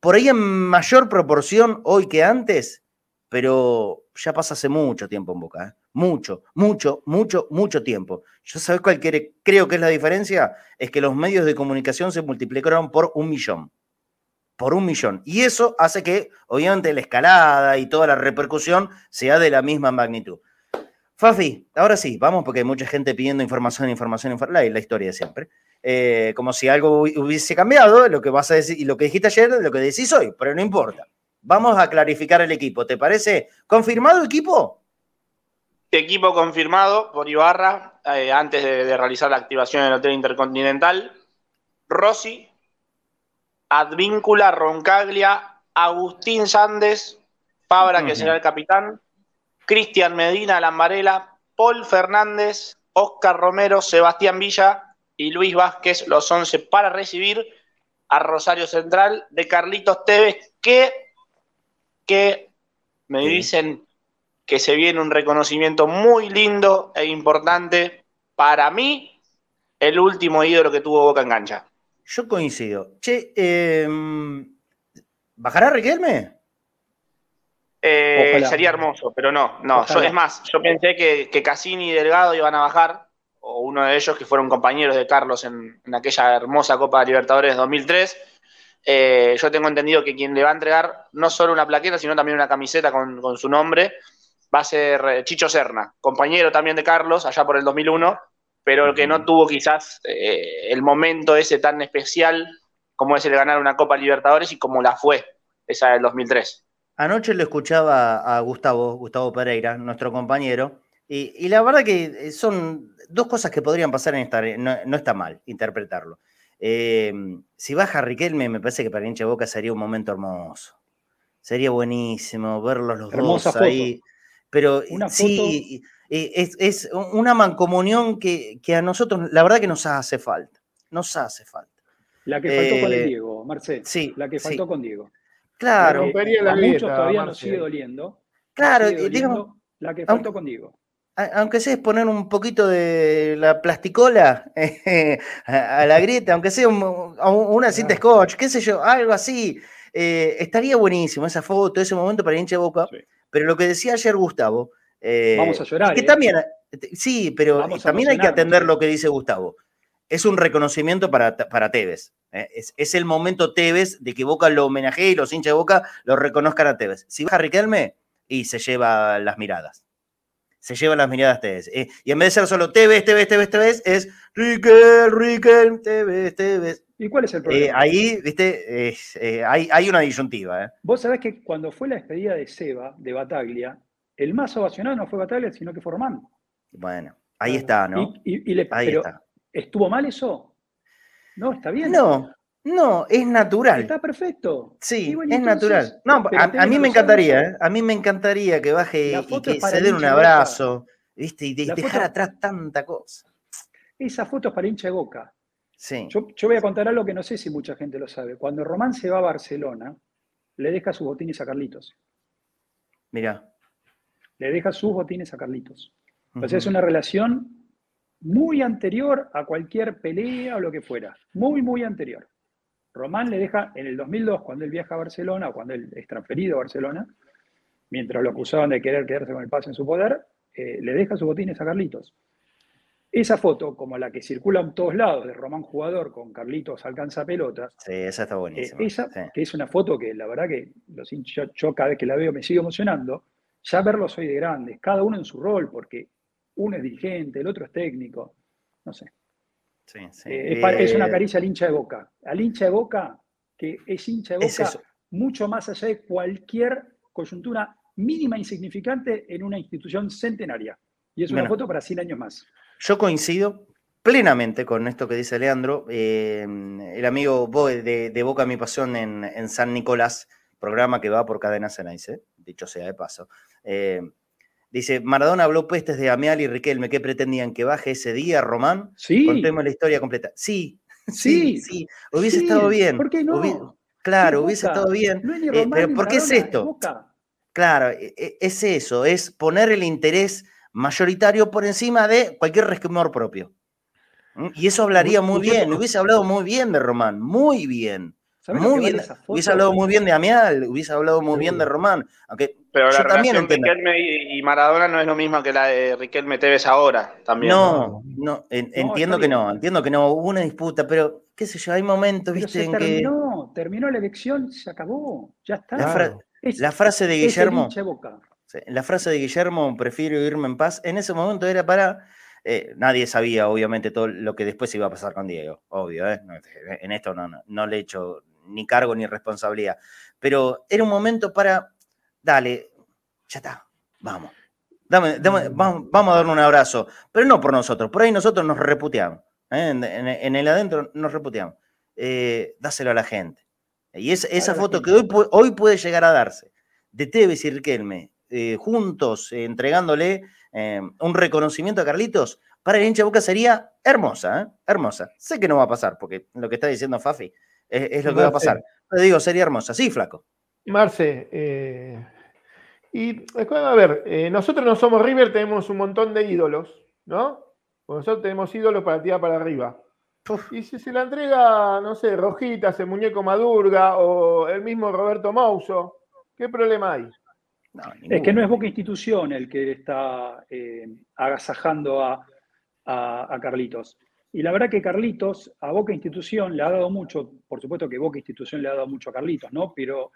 por ahí en mayor proporción hoy que antes, pero ya pasa hace mucho tiempo en Boca. ¿eh? Mucho, mucho, mucho, mucho tiempo. ¿Yo sabes cuál creo que es la diferencia? Es que los medios de comunicación se multiplicaron por un millón. Por un millón. Y eso hace que, obviamente, la escalada y toda la repercusión sea de la misma magnitud. Fafi, ahora sí, vamos porque hay mucha gente pidiendo información, información, información, la historia de siempre. Eh, como si algo hubiese cambiado, lo que vas a decir y lo que dijiste ayer, lo que decís hoy, pero no importa. Vamos a clarificar el equipo, ¿te parece? ¿Confirmado el equipo? Equipo confirmado por Ibarra eh, antes de, realizar la activación del Hotel Intercontinental. Rossi, Advíncula, Roncaglia, Agustín Sández, Fabra, que será el capitán, Cristian Medina, Lambarela, Paul Fernández, Oscar Romero, Sebastián Villa, y Luis Vázquez, los 11 para recibir a Rosario Central de Carlitos Tevez, que, que me dicen que se viene un reconocimiento muy lindo e importante para mí, el último ídolo que tuvo Boca en cancha. Yo coincido. Che, em, ¿bajará Riquelme? Eh, sería hermoso, pero no, no. es más, yo pensé que, que Cassini y Delgado iban a bajar o uno de ellos que fueron compañeros de Carlos en, aquella hermosa Copa de Libertadores 2003. Eh, yo tengo entendido que quien le va a entregar no solo una plaqueta, sino también una camiseta con, su nombre, va a ser eh, Chicho Serna, compañero también de Carlos allá por el 2001, pero el que no tuvo quizás eh, el momento ese tan especial como es el de ganar una Copa Libertadores y como la fue esa del 2003. Anoche lo escuchaba a Gustavo, Gustavo Pereira, nuestro compañero, y, la verdad que son dos cosas que podrían pasar en esta. No, no está mal interpretarlo. Em, si baja Riquelme, me parece que para hincha Boca sería un momento hermoso. Sería buenísimo verlos los dos ahí. Pero sí, es, una mancomunión que, a nosotros, la verdad que nos hace falta. Nos hace falta. La que faltó con el eh, Diego, Marcel. Sí. La que faltó con Diego. Claro. a muchos todavía nos sigue doliendo. Claro, la que faltó con Diego aunque sea es poner un poquito de la plasticola a la grieta, aunque sea una cinta scotch, qué sé yo, algo así, eh, estaría buenísimo esa foto, ese momento para hincha de boca. Pero lo que decía ayer Gustavo. Eh, Vamos a llorar. Que ¿eh? también, sí, pero también hay que atender lo que dice Gustavo. Es un reconocimiento para, para Tevez. Es, es, el momento Tevez de que Boca lo homenajee y los hinchas de Boca lo reconozcan a Tevez. Si baja Riquelme y se lleva las miradas se lleva las miradas Tevez. Eh, y en vez de ser solo Tevez, Tevez, Tevez, Tevez, es Riquel, Riquel, Tevez, Tevez. ¿Y cuál es el eh, problema? ahí, viste, eh, hay, hay, una disyuntiva. Vos sabés que cuando fue la despedida de Seba, de Bataglia, el más ovacionado no fue Bataglia, sino que fue Román. Bueno, ahí está, ¿no? Y, le, ahí está. ¿Estuvo mal eso? No, está bien. No, no, es natural. Está perfecto. Sí, es natural. No, a, mí me encantaría, ¿eh? A mí me encantaría que baje y que se den un abrazo, ¿viste? Y dejar atrás tanta cosa. Esa foto es para hincha de boca. Sí. Yo, voy a contar algo que no sé si mucha gente lo sabe. Cuando Román se va a Barcelona, le deja sus botines a Carlitos. Mira. Le deja sus botines a Carlitos. O sea, es una relación muy anterior a cualquier pelea o lo que fuera. Muy, muy anterior. Román le deja en el 2002, cuando él viaja a Barcelona, o cuando él es transferido a Barcelona, mientras lo acusaban de querer quedarse con el pase en su poder, eh, le deja sus botines a Carlitos. Esa foto, como la que circula en todos lados de Román jugador con Carlitos alcanza pelotas. Sí, esa está buenísima. Eh, esa, que es una foto que la verdad que los yo, cada vez que la veo me sigue emocionando. Ya verlo soy de grandes, cada uno en su rol, porque uno es dirigente, el otro es técnico. No sé. Eh, es, una eh, caricia al hincha de boca. Al hincha de boca, que es hincha de boca, mucho más allá de cualquier coyuntura mínima insignificante en una institución centenaria. Y es una foto para 100 años más. Yo coincido plenamente con esto que dice Leandro. Eh, el amigo de, Boca Mi Pasión en, San Nicolás, programa que va por Cadena Ceneice, dicho sea de paso Dice, Maradona habló pestes de Amial y Riquelme, ¿qué pretendían? ¿Que baje ese día, Román? Sí. Contemos la historia completa. Sí, sí, sí. Hubiese estado bien. ¿Por qué no? claro, hubiese estado bien. Eh, pero ¿por qué es esto? Claro, e, e, es eso, es poner el interés mayoritario por encima de cualquier resquemor propio. ¿Mm? Y eso hablaría muy bien, hubiese hablado muy bien de Román, muy bien. Muy bien. Hubiese hablado muy bien de Amial, hubiese hablado muy bien de Román. Aunque Pero la relación de Riquelme y, Maradona no es lo mismo que la de Riquelme Tevez ahora también. No, no, entiendo que no, entiendo que no, hubo una disputa, pero qué sé yo, hay momentos, viste, en terminó, que. Terminó la elección, se acabó, ya está. La, frase de Guillermo. la frase de Guillermo, prefiero irme en paz, en ese momento era para. Eh, nadie sabía, obviamente, todo lo que después iba a pasar con Diego, obvio, ¿eh? en esto no, no, no le he hecho ni cargo ni responsabilidad. Pero era un momento para, dale, ya está, vamos. Dame, mm. vamos, a darle un abrazo, pero no por nosotros, por ahí nosotros nos reputeamos, ¿eh? en, el adentro nos reputeamos. Eh, dáselo a la gente. Y es, esa foto que hoy, hoy puede llegar a darse, de Tevez y Riquelme, eh, juntos, entregándole un reconocimiento a Carlitos, para el hincha Boca sería hermosa, hermosa. Sé que no va a pasar, porque lo que está diciendo Fafi es, lo que va a pasar. Te digo, sería hermosa. Sí, flaco. Marce, eh, y a ver, eh, nosotros no somos River, tenemos un montón de ídolos, ¿no? nosotros tenemos ídolos para tirar para arriba. Y si se la entrega, no sé, Rojitas, el muñeco Madurga o el mismo Roberto Mauso, ¿qué problema hay? es que no es Boca Institución el que está eh, agasajando a, a, Carlitos. Y la verdad que Carlitos a Boca Institución le ha dado mucho, por supuesto que Boca Institución le ha dado mucho a Carlitos, ¿no? Pero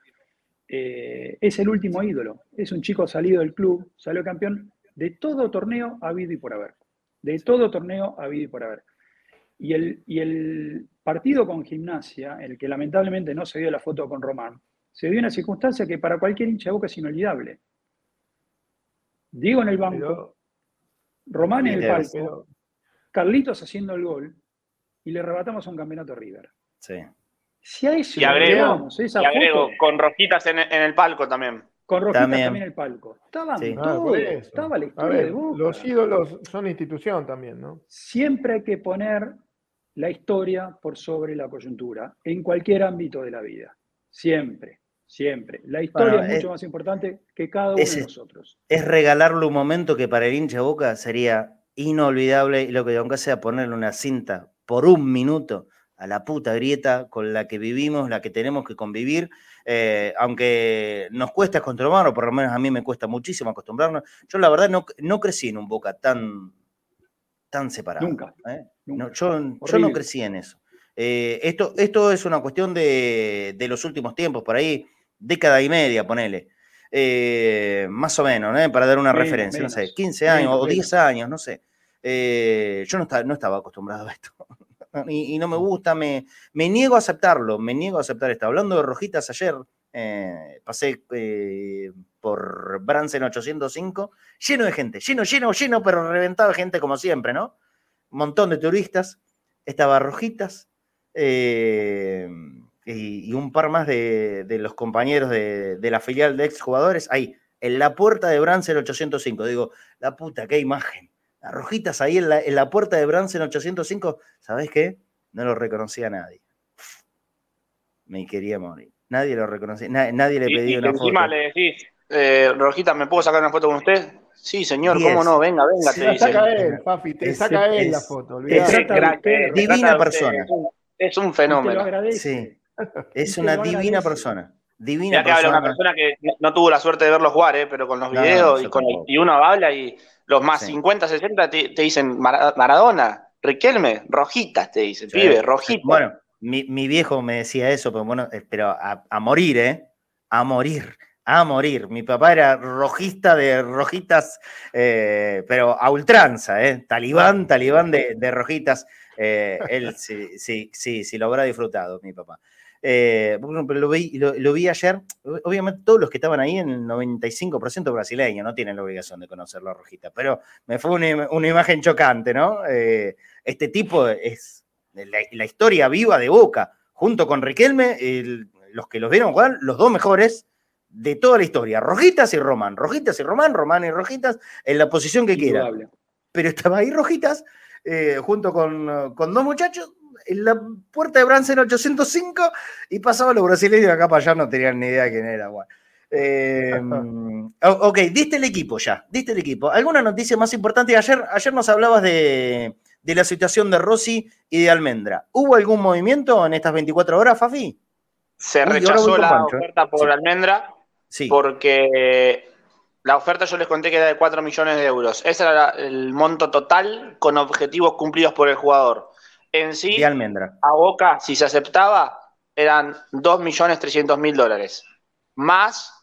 eh, es el último ídolo. Es un chico salido del club, salió campeón de todo torneo habido y por haber. De todo torneo habido y por haber. Y el, y el partido con gimnasia, el que lamentablemente no se dio la foto con Román, se dio una circunstancia que para cualquier hincha de boca es inolvidable. Diego en el banco, Román en el palco, Carlitos haciendo el gol y le arrebatamos un campeonato a River. Sí. Si a eso y agrego, esa y agrego con rojitas en, el palco también. Con rojitas también, en el palco. Estaban todos, ah, estaba la historia de Boca. Los ídolos son institución también, ¿no? Siempre hay que poner la historia por sobre la coyuntura, en cualquier ámbito de la vida. Siempre, siempre. La historia es mucho más importante que cada uno de nosotros. Es regalarle un momento que para el hincha Boca sería inolvidable y lo que aunque sea ponerle una cinta por un minuto a la puta grieta con la que vivimos, la que tenemos que convivir, eh, aunque nos cuesta acostumbrarnos, por lo menos a mí me cuesta muchísimo acostumbrarnos. Yo la verdad no, no crecí en un Boca tan, tan separado. Nunca. ¿eh? yo, yo, no crecí en eso. Eh, esto, esto es una cuestión de, de, los últimos tiempos, por ahí, década y media, ponele. más o menos, para dar una referencia, no sé, 15 años o 10 años, no sé. Yo no estaba, no estaba acostumbrado a esto. Y, no me gusta, me, me niego a aceptarlo, me niego a aceptar esto. Hablando de rojitas ayer, eh, pasé eh, por Bransen 805, lleno de gente, lleno, lleno, lleno, pero reventado de gente como siempre, ¿no? Un montón de turistas, estaba rojitas y, un par más de, los compañeros de, de, la filial de exjugadores ahí, en la puerta de Bransen 805. Digo, la puta, qué imagen rojitas ahí en la, puerta de Bransen 805, ¿sabés qué? No lo reconocía nadie. Me quería morir. Nadie lo reconocía, nadie, le pedía una encima foto. le decís, eh, Rojita, ¿me puedo sacar una foto con usted? Sí, señor, ¿cómo no? Venga, venga, te, te saca él, papi, te saca él la foto. Es, divina persona. Es un fenómeno. Sí, es una divina persona. Divina ya que una persona que no, tuvo la suerte de verlo jugar, ¿eh? pero con los videos y, con, y uno habla y los más 50, 60 te, dicen Maradona, Riquelme, rojitas te dicen, pibe, rojitas. Bueno, mi, viejo me decía eso, pero bueno, eh, pero a, morir, ¿eh? A morir, a morir. Mi papá era rojista de rojitas, eh, pero a ultranza, ¿eh? Talibán, talibán de, rojitas. Eh, él sí, sí, sí, sí, lo habrá disfrutado, mi papá. Eh, lo vi, lo, vi ayer. Obviamente, todos los que estaban ahí, en el 95% brasileños, no tienen la obligación de conocerlo a Rojita, pero me fue una, imagen chocante, ¿no? Eh, este tipo es la, historia viva de Boca, junto con Riquelme, los que los vieron jugar, los dos mejores de toda la historia. Rojitas y Román, Rojitas y Román, Román y Rojitas, en la posición que quiera. Pero estaba ahí Rojitas, eh, junto con, con, dos muchachos, en la puerta de Bransen 805 y pasaba los brasileños acá para allá, no tenían ni idea de quién era. Bueno. Eh, ok, diste el equipo ya, diste el equipo. ¿Alguna noticia más importante? Ayer, ayer nos hablabas de, la situación de Rossi y de Almendra. ¿Hubo algún movimiento en estas 24 horas, Fafi? Se rechazó la ¿eh? oferta por Almendra sí. porque la oferta yo les conté que era de 4 millones de euros. Ese era el monto total con objetivos cumplidos por el jugador. En sí, Almendra. a Boca, si se aceptaba, eran 2 millones 300 mil dólares. Más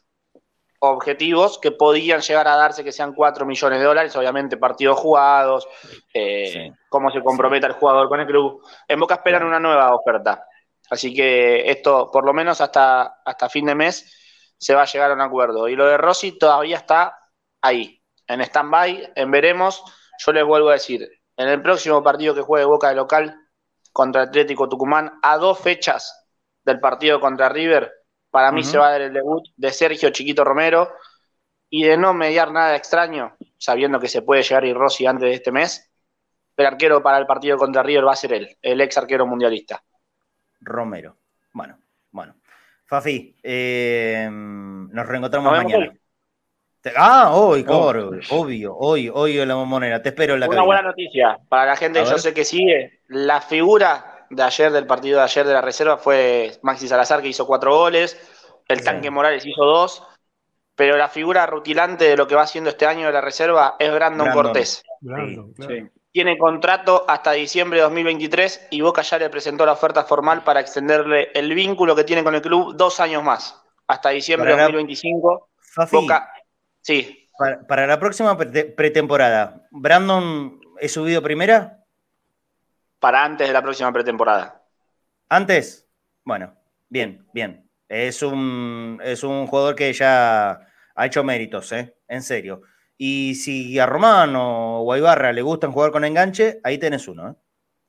objetivos que podían llegar a darse que sean 4 millones de dólares, obviamente partidos jugados, eh, cómo se comprometa el jugador con el club. En Boca esperan una nueva oferta. Así que esto, por lo menos hasta, hasta fin de mes, se va a llegar a un acuerdo. Y lo de Rossi todavía está ahí, en stand-by, en veremos. Yo les vuelvo a decir, en el próximo partido que juegue Boca de local contra Atlético Tucumán, a dos fechas del partido contra River, para mí se va a dar el debut de Sergio Chiquito Romero y de no mediar nada extraño, sabiendo que se puede llegar y Rossi antes de este mes, el arquero para el partido contra River va a ser él, el ex arquero mundialista. Romero. Bueno, bueno. Fafi, eh, nos reencontramos mañana. Ah, hoy, obvio, hoy, hoy en la moneda. Te espero en la Una buena noticia para la gente que yo sé que sigue. La figura de ayer, del partido de ayer de la reserva, fue Maxi Salazar, que hizo cuatro goles, el tanque Morales hizo dos, pero la figura rutilante de lo que va haciendo este año de la reserva es Brandon, Cortés. Tiene contrato hasta diciembre de 2023 y Boca ya le presentó la oferta formal para extenderle el vínculo que tiene con el club dos años más, hasta diciembre de 2025. Boca, sí. Para, para la próxima pretemporada, ¿Brandon es subido primera? para antes de la próxima pretemporada. ¿Antes? Bueno, bien, bien. Es un, es un jugador que ya ha hecho méritos, ¿eh? En serio. Y si a Romano o a Ibarra le gustan jugar con enganche, ahí tenés uno, ¿eh?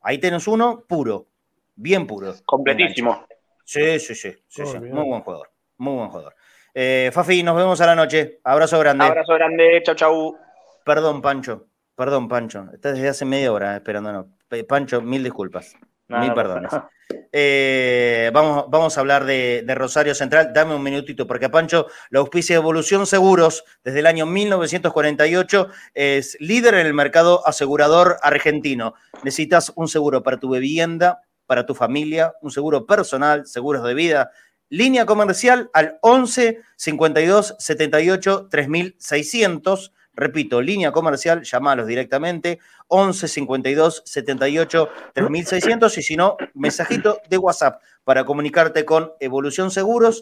Ahí tenés uno puro, bien puro. Completísimo. Sí, sí, sí, Muy buen jugador, muy buen jugador. Eh, Fafi, nos vemos a la noche. Abrazo grande. Abrazo grande, chau, chau. Perdón, Pancho. Perdón, Pancho. Estás desde hace media hora esperándonos. Pancho, mil disculpas. mil perdones. Eh, vamos, vamos a hablar de, Rosario Central. Dame un minutito, porque Pancho, la auspicia de Evolución Seguros, desde el año 1948, es líder en el mercado asegurador argentino. Necesitas un seguro para tu vivienda, para tu familia, un seguro personal, seguros de vida. Línea comercial al 11 52 78 3600 Repito, línea comercial, llamalos directamente, 11 52 78 3600 y si no, mensajito de WhatsApp para comunicarte con Evolución Seguros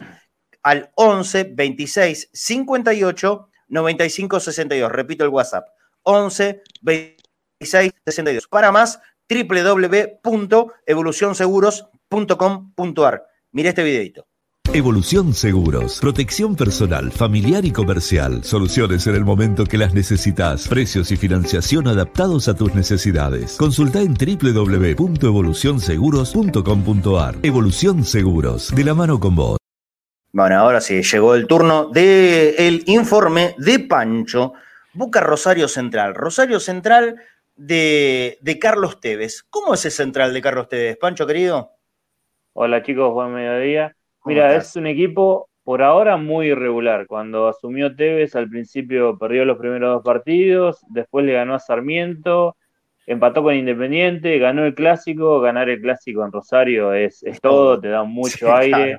al 11 26 58 95 62. Repito el WhatsApp, 11 26 62. Para más, www.evolucionseguros.com.ar. Mira este videito. Evolución Seguros, protección personal, familiar y comercial, soluciones en el momento que las necesitas, precios y financiación adaptados a tus necesidades. Consulta en www.evolucionseguros.com.ar. Evolución Seguros, de la mano con vos. Bueno, ahora sí, llegó el turno del informe de Pancho, Boca Rosario Central. Rosario Central de, de Carlos Tevez. ¿Cómo es el central de Carlos Tevez, Pancho, querido? Hola chicos, buen mediodía. Mira, es un equipo por ahora muy irregular. Cuando asumió Tevez, al principio perdió los primeros dos partidos, después le ganó a Sarmiento, empató con Independiente, ganó el clásico. Ganar el clásico en Rosario es, todo, te da mucho aire.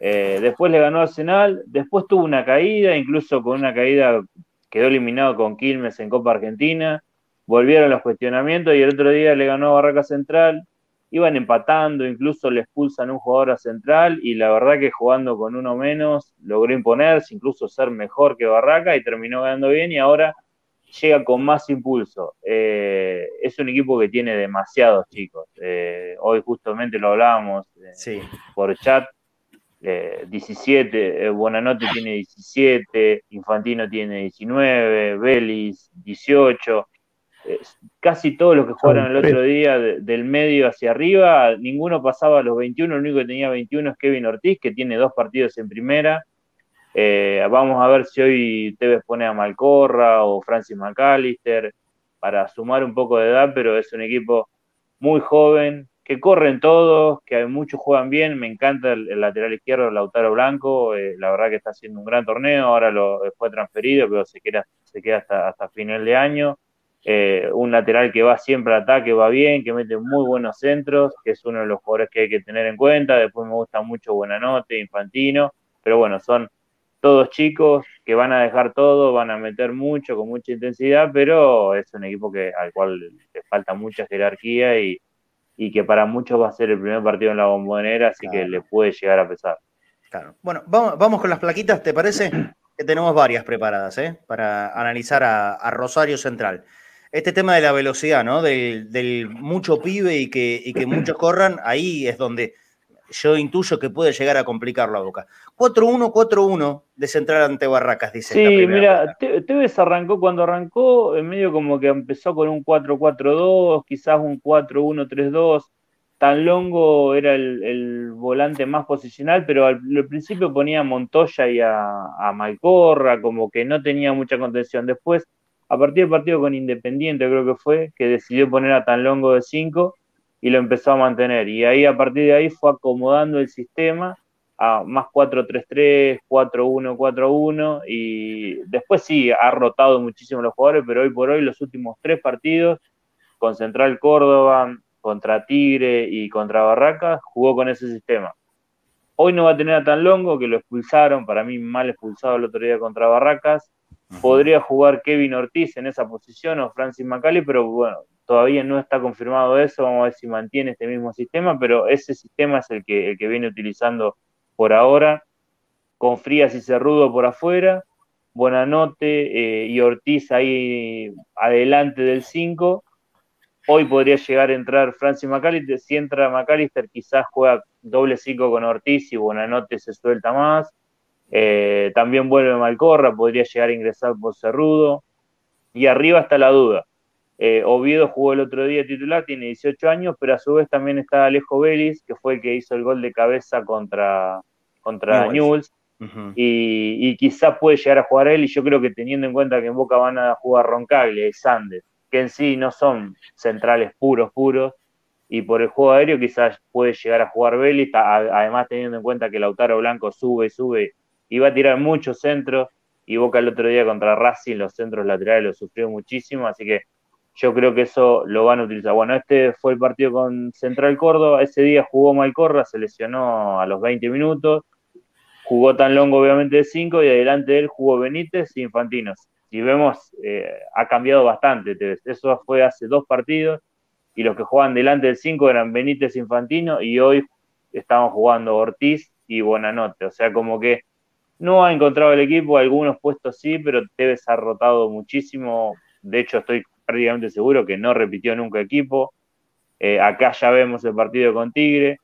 Eh, después le ganó Arsenal, después tuvo una caída, incluso con una caída quedó eliminado con Quilmes en Copa Argentina. Volvieron los cuestionamientos y el otro día le ganó a Barraca Central iban empatando, incluso le expulsan un jugador a central y la verdad que jugando con uno menos logró imponerse, incluso ser mejor que Barraca y terminó ganando bien y ahora llega con más impulso. Eh, es un equipo que tiene demasiados chicos. Eh, hoy justamente lo hablábamos eh, por chat. 17, Buenanote tiene 17, Infantino tiene 19, Vélez 18 casi todos los que jugaron el otro día del medio hacia arriba, ninguno pasaba a los 21, el único que tenía 21 es Kevin Ortiz, que tiene dos partidos en primera. Eh, vamos a ver si hoy Tevez pone a Malcorra o Francis McAllister para sumar un poco de edad, pero es un equipo muy joven, que corren todos, que muchos juegan bien. Me encanta el, lateral izquierdo, Lautaro Blanco. Eh, la verdad que está haciendo un gran torneo. Ahora lo fue transferido, pero se queda, se queda hasta, hasta final de año. Eh, un lateral que va siempre al ataque, va bien, que mete muy buenos centros, que es uno de los jugadores que hay que tener en cuenta. Después me gusta mucho Buenanote, Infantino. Pero bueno, son todos chicos que van a dejar todo, van a meter mucho, con mucha intensidad, pero es un equipo que, al cual le falta mucha jerarquía y, y que para muchos va a ser el primer partido en la bombonera, así que le puede llegar a pesar. Claro. Bueno, vamos, vamos con las plaquitas, ¿te parece? que tenemos varias preparadas, ¿eh? Para analizar a, Rosario Central. Este tema de la velocidad, ¿no? Del, mucho pibe y que, y que muchos corran, ahí es donde yo intuyo que puede llegar a complicar la boca. 4-1, 4-1 de central ante Barracas, dice. Sí, mira, Tevez arrancó, cuando arrancó, en medio como que empezó con un 4-4-2, quizás un 4-1-3-2. Tan Longo era el, volante más posicional, pero al, principio ponía a Montoya y a, a Malcorra, como que no tenía mucha contención. Después, a partir del partido con Independiente, creo que fue, que decidió poner a Tan Longo de 5 y lo empezó a mantener. Y ahí a partir de ahí fue acomodando el sistema a más 4-3-3, 4-1, 4-1 y después sí, ha rotado muchísimo los jugadores, pero hoy por hoy los últimos tres partidos con Central Córdoba, contra Tigre y contra Barracas, jugó con ese sistema. Hoy no va a tener a tan longo que lo expulsaron, para mí mal expulsado el otro día contra Barracas. Podría jugar Kevin Ortiz en esa posición o Francis Macali, pero bueno, Todavía no está confirmado eso, vamos a ver si mantiene este mismo sistema, pero ese sistema es el que, el que viene utilizando por ahora, con Frías y Cerrudo por afuera, Buenanote eh, y Ortiz ahí adelante del 5. Hoy podría llegar a entrar Francis McAllister. Si entra McAllister, quizás juega doble 5 con Ortiz y Buenanote se suelta más. Eh, también vuelve Malcorra, podría llegar a ingresar por Cerrudo. Y arriba está la duda. Eh, Oviedo jugó el otro día titular, tiene 18 años, pero a su vez también está Alejo Vélez, que fue el que hizo el gol de cabeza contra, contra Newells. y, quizás puede llegar a jugar él, y yo creo que teniendo en cuenta que en Boca van a jugar Roncaglia y Sander, que en sí no son centrales puros, puros, y por el juego aéreo quizás puede llegar a jugar Vélez, además teniendo en cuenta que Lautaro Blanco sube, y sube, y va a tirar muchos centros, y Boca el otro día contra Racing, los centros laterales lo sufrió muchísimo, así que yo creo que eso lo van a utilizar. Bueno, este fue el partido con Central Córdoba, ese día jugó Malcorra, se lesionó a los 20 minutos, jugó tan longo obviamente de 5 y adelante de él jugó Benítez y Infantinos. Si vemos, eh, ha cambiado bastante, eso fue hace dos partidos y los que jugaban delante del 5 eran Benítez Infantino y hoy estamos jugando Ortiz y Buenanote, o sea, como que no ha encontrado el equipo, algunos puestos sí, pero Tevez ha rotado muchísimo, de hecho estoy prácticamente seguro que no repitió nunca equipo. Eh, acá ya vemos el partido con Tigre.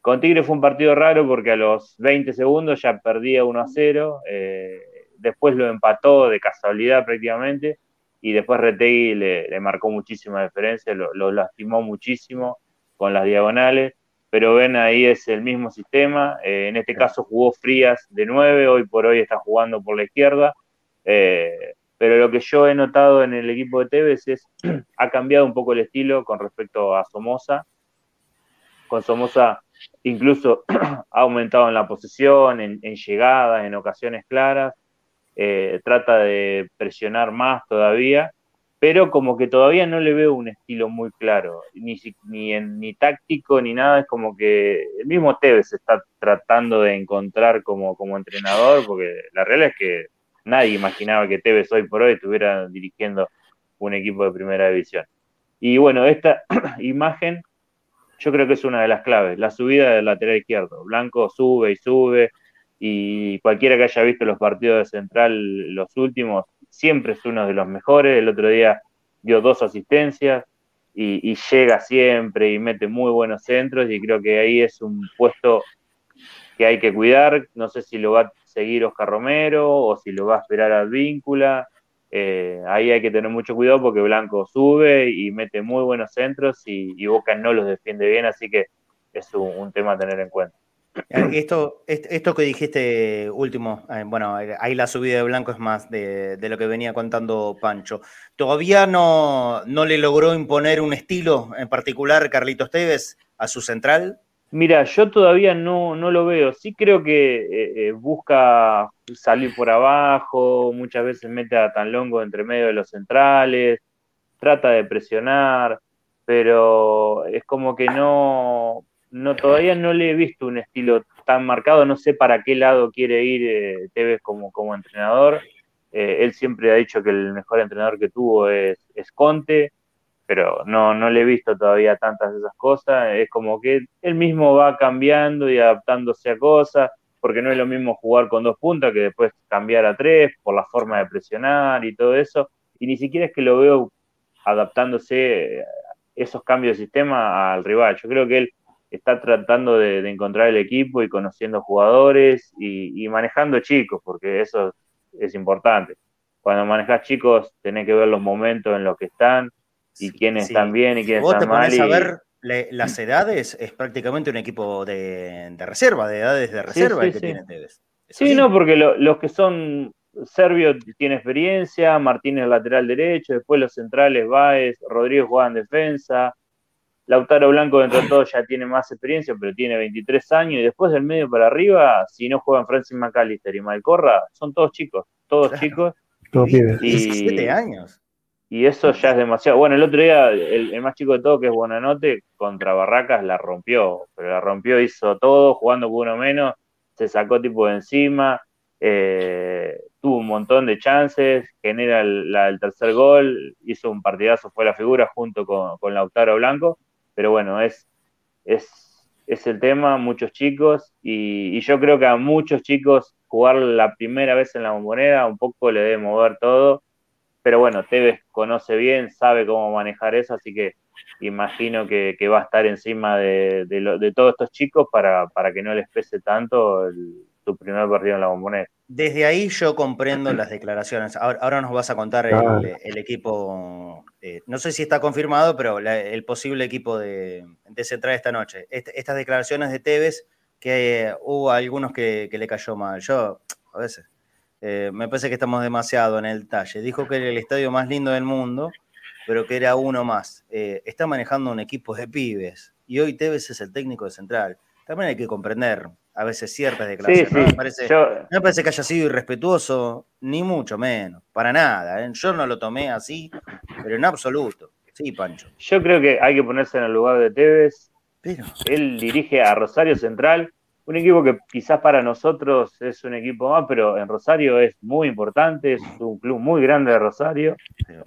Con Tigre fue un partido raro porque a los 20 segundos ya perdía 1 a 0. Eh, después lo empató de casualidad prácticamente. Y después Retegui le, marcó muchísima diferencia, lo, lastimó muchísimo con las diagonales. Pero ven, ahí es el mismo sistema. Eh, en este caso jugó Frías de 9, hoy por hoy está jugando por la izquierda pero lo que yo he notado en el equipo de Tevez es ha cambiado un poco el estilo con respecto a Somoza. Con Somoza incluso ha aumentado en la posesión, en, llegadas, en ocasiones claras. Eh, trata de presionar más todavía, pero como que todavía no le veo un estilo muy claro, ni, ni, ni táctico ni nada. Es como que el mismo Tevez está tratando de encontrar como, como entrenador, porque la realidad es que nadie imaginaba que Tevez hoy por hoy estuviera dirigiendo un equipo de primera división. Y bueno, esta imagen yo creo que es una de las claves, la subida del lateral izquierdo. Blanco sube y sube, y cualquiera que haya visto los partidos de Central, los últimos, siempre es uno de los mejores. El otro día dio dos asistencias y, llega siempre y mete muy buenos centros, y creo que ahí es un puesto que hay que cuidar. No sé si lo va a seguir Oscar Romero o si lo va a esperar a Víncula. Eh, ahí hay que tener mucho cuidado porque Blanco sube y mete muy buenos centros y, Boca no los defiende bien, así que es un, tema a tener en cuenta. Esto, esto que dijiste último, eh, bueno, ahí la subida de Blanco es más de, lo que venía contando Pancho. ¿Todavía no, no le logró imponer un estilo en particular Carlitos Tevez a su central? Mira, yo todavía no, no lo veo. Sí creo que eh, eh, busca salir por abajo, muchas veces mete a tan longo entre medio de los centrales, trata de presionar, pero es como que no, no todavía no le he visto un estilo tan marcado. No sé para qué lado quiere ir eh, Tevez como, como entrenador. él siempre ha dicho que el mejor entrenador que tuvo es, es Conte pero no, no le he visto todavía tantas de esas cosas. Es como que él mismo va cambiando y adaptándose a cosas, porque no es lo mismo jugar con dos puntas que después cambiar a tres por la forma de presionar y todo eso. Y ni siquiera es que lo veo adaptándose esos cambios de sistema al rival. Yo creo que él está tratando de, encontrar el equipo y conociendo jugadores y, manejando chicos, porque eso es importante. Cuando manejas chicos, tenés que ver los momentos en los que están y quiénes están bien y quiénes están mal. Vos te pones a ver las edades, es prácticamente un equipo de, reserva, de edades de reserva el que tiene Tevez. Sí, no, porque los que son Servio tiene experiencia, Martínez lateral derecho, después los centrales Baez, Rodríguez juega en defensa, Lautaro Blanco dentro de todo ya tiene más experiencia, pero tiene 23 años, y después del medio para arriba, si no juegan Francis McAllister y Malcorra, son todos chicos, todos chicos. Todos 17 años. Y eso ya es demasiado. Bueno, el otro día, el, más chico de todo, que es Buenanote, contra Barracas la rompió, pero la rompió, hizo todo, jugando con uno menos, se sacó tipo de encima, eh, tuvo un montón de chances, genera el, tercer gol, hizo un partidazo, fue la figura junto con, Lautaro Blanco, pero bueno, es, es, es el tema, muchos chicos, y, y, yo creo que a muchos chicos jugar la primera vez en la bombonera un poco le debe mover todo pero bueno, Tevez conoce bien, sabe cómo manejar eso, así que imagino que, va a estar encima de, de, todos estos chicos para, para, que no les pese tanto su primer partido en la bombonera. Desde ahí yo comprendo las declaraciones. Ahora, nos vas a contar el, equipo, eh, no sé si está confirmado, pero el posible equipo de, de Central esta noche. estas declaraciones de Tevez, que hubo algunos que, que le cayó mal. Yo, a veces, eh, me parece que estamos demasiado en el talle. Dijo que era el estadio más lindo del mundo, pero que era uno más. Eh, está manejando un equipo de pibes y hoy Tevez es el técnico de Central. También hay que comprender a veces ciertas declaraciones. no, me parece, que haya sido irrespetuoso, ni mucho menos, para nada. ¿eh? Yo no lo tomé así, pero en absoluto. Sí, Pancho. Yo creo que hay que ponerse en el lugar de Tevez. Él dirige a Rosario Central un equipo que quizás para nosotros es un equipo más, pero en Rosario es muy importante, es un club muy grande de Rosario,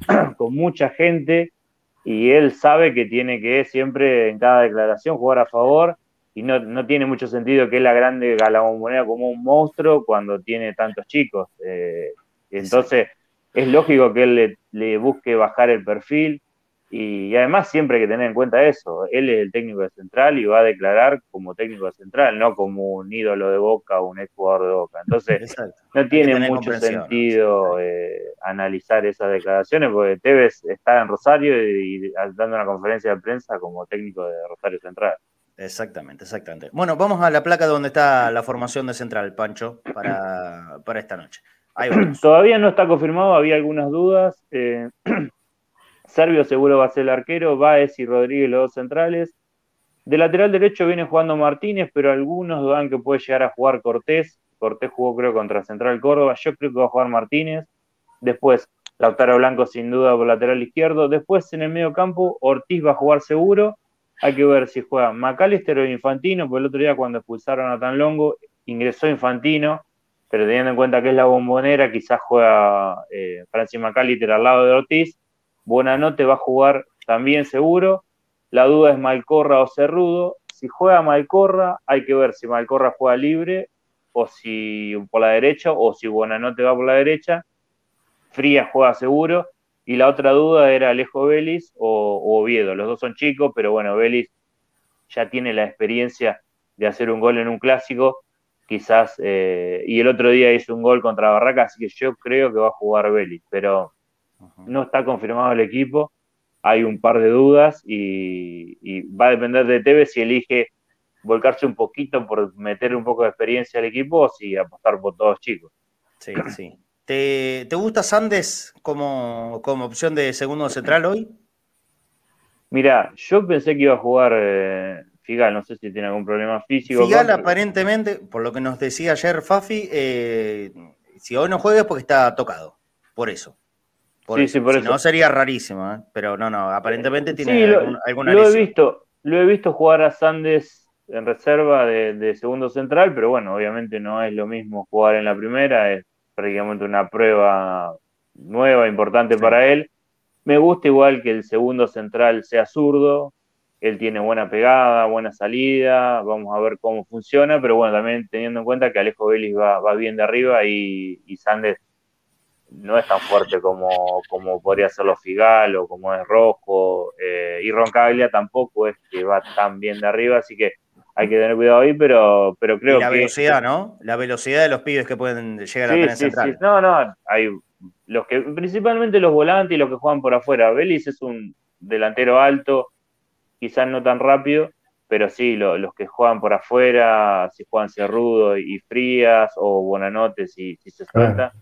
con mucha gente, y él sabe que tiene que siempre en cada declaración jugar a favor, y no, tiene mucho sentido que la grande la moneda como un monstruo cuando tiene tantos chicos. Eh, entonces, es lógico que él le busque bajar el perfil, y, además siempre hay que tener en cuenta eso, él es el técnico de Central y va a declarar como técnico de Central, no como un ídolo de Boca o un ex jugador de Boca. Entonces, no tiene mucho sentido eh, analizar esas declaraciones porque Tevez está en Rosario y, dando una conferencia de prensa como técnico de Rosario Central. Exactamente, exactamente. Bueno, vamos a la placa donde está la formación de Central, Pancho, para, para esta noche. Todavía no está confirmado, había algunas dudas. Eh, Servio seguro va a ser el arquero, Baez y Rodríguez los dos centrales. De lateral derecho viene jugando Martínez, pero algunos dudan que puede llegar a jugar Cortés. Cortés jugó creo contra Central Córdoba, yo creo que va a jugar Martínez. Después Lautaro Blanco sin duda por lateral izquierdo. Después en el medio campo Ortiz va a jugar seguro. Hay que ver si juega Macalister o Infantino, porque el otro día cuando expulsaron a Tan Longo ingresó Infantino, pero teniendo en cuenta que es la bombonera, quizás juega eh, Francis Macalister al lado de Ortiz Buenanote va a jugar también seguro. La duda es Malcorra o Cerrudo. Si juega Malcorra, hay que ver si Malcorra juega libre o si por la derecha o si Buenanote va por la derecha. Frías juega seguro. Y la otra duda era Alejo Vélez o, Oviedo. Los dos son chicos, pero bueno, Vélez ya tiene la experiencia de hacer un gol en un clásico, quizás, eh, y el otro día hizo un gol contra Barraca, así que yo creo que va a jugar Vélez, pero no está confirmado el equipo, hay un par de dudas y, va a depender de Tevez si elige volcarse un poquito por meter un poco de experiencia al equipo o si apostar por todos chicos. Sí, sí. ¿Te, gusta Sandes como, como opción de segundo central hoy? Mira, yo pensé que iba a jugar eh, Figal, no sé si tiene algún problema físico. Figal aparentemente, por lo que nos decía ayer Fafi, eh, si hoy no juega es porque está tocado, por eso. sí, sí, por si eso. no sería rarísimo, ¿eh? pero no, no, aparentemente tiene alguna lo he visto, Lo he visto jugar a Sandes en reserva de, de, segundo central, pero bueno, obviamente no es lo mismo jugar en la primera, es prácticamente una prueba nueva, importante para él. Me gusta igual que el segundo central sea zurdo, él tiene buena pegada, buena salida, vamos a ver cómo funciona, pero bueno, también teniendo en cuenta que Alejo Vélez va, va bien de arriba y, y Sandes no es tan fuerte como, como podría serlo Figal o como es Rojo, eh, y Roncaglia tampoco es que va tan bien de arriba, así que hay que tener cuidado ahí, pero, pero creo que... La velocidad, ¿no? La velocidad de los pibes que pueden llegar a tener sí, central. Sí. No, no, hay los que, principalmente los volantes y los que juegan por afuera. Vélez es un delantero alto, quizás no tan rápido, pero sí, los que juegan por afuera, si juegan Cerrudo y Frías o Buenanote si, si se suelta,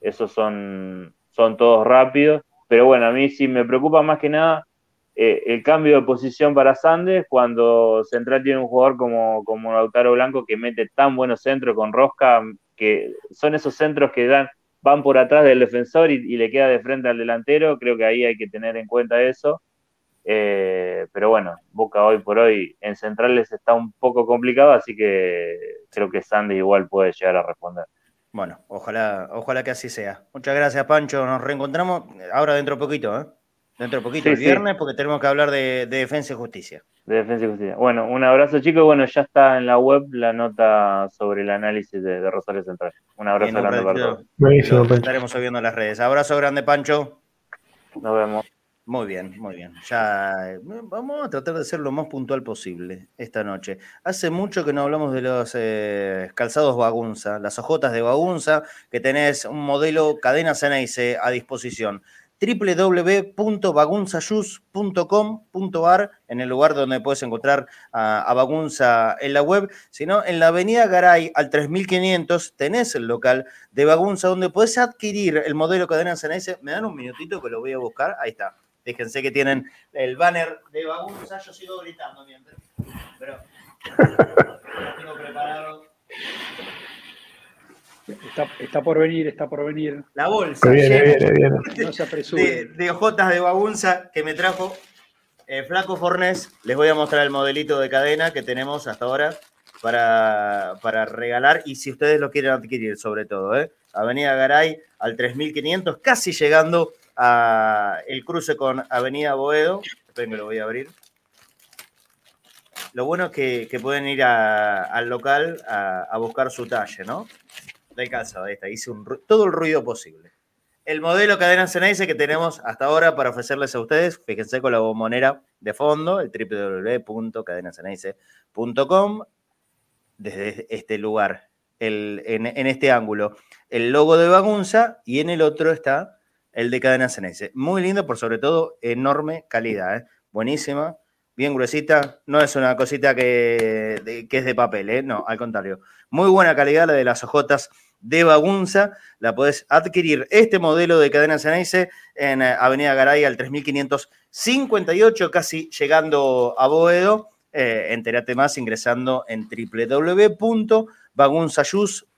esos son, son todos rápidos. Pero bueno, a mí sí me preocupa más que nada eh, el cambio de posición para Sandes cuando Central tiene un jugador como, como Lautaro Blanco que mete tan buenos centros con Rosca, que son esos centros que dan van por atrás del defensor y, le queda de frente al delantero, creo que ahí hay que tener en cuenta eso. Eh, pero bueno, Boca hoy por hoy en centrales está un poco complicado, así que creo que Sandy igual puede llegar a responder. Bueno, ojalá, ojalá que así sea. Muchas gracias, Pancho. Nos reencontramos ahora dentro de poquito, ¿eh? Dentro de poquito, el viernes, porque tenemos que hablar de, defensa y justicia. De defensa y justicia. Bueno, un abrazo, chicos. Bueno, ya está en la web la nota sobre el análisis de, Rosario Central. Un abrazo grande para todos. Estaremos subiendo las redes. Abrazo grande, Pancho. Nos vemos. Muy bien, muy bien. Ya vamos a tratar de ser lo más puntual posible esta noche. Hace mucho que no hablamos de los eh, calzados Bagunza, las ojotas de Bagunza, que tenés un modelo cadena Ceneice a disposición www.bagunzayus.com.ar en el lugar donde puedes encontrar a, Bagunza en la web, sino en la avenida Garay al 3500 tenés el local de Bagunza donde puedes adquirir el modelo cadena Ceneice. Me dan un minutito que lo voy a buscar. Ahí está. Fíjense que tienen el banner de Bagunza. Yo sigo gritando mientras. Pero lo tengo preparado. Está, por venir, está por venir. La bolsa. Viene, viene, viene. No se de, de, hojotas de bagunza que me trajo eh, Flaco Fornés. Les voy a mostrar el modelito de cadena que tenemos hasta ahora para, para regalar y si ustedes lo quieren adquirir sobre todo. ¿eh? Avenida Garay al 3500, casi llegando a el cruce con Avenida Boedo. Esperen que lo voy a abrir. Lo bueno es que, pueden ir al local a, a buscar su talle, ¿no? De calzado, ahí está, hice todo el ruido posible. El modelo cadena Ceneice que tenemos hasta ahora para ofrecerles a ustedes, fíjense con la bombonera de fondo, el www.cadenaceneice.com, desde este lugar, en, este ángulo, el logo de Bagunza y en el otro está el de Cadena Ceneice. Muy lindo, por sobre todo enorme calidad, ¿eh? buenísima, bien gruesita, no es una cosita que, que es de papel, ¿eh? no, al contrario. Muy buena calidad la de las hojotas de Bagunza. La podés adquirir este modelo de cadena Ceneice en eh, Avenida Garay al 3558, casi llegando a Boedo. Eh, entérate más ingresando en www.bagunzayus.com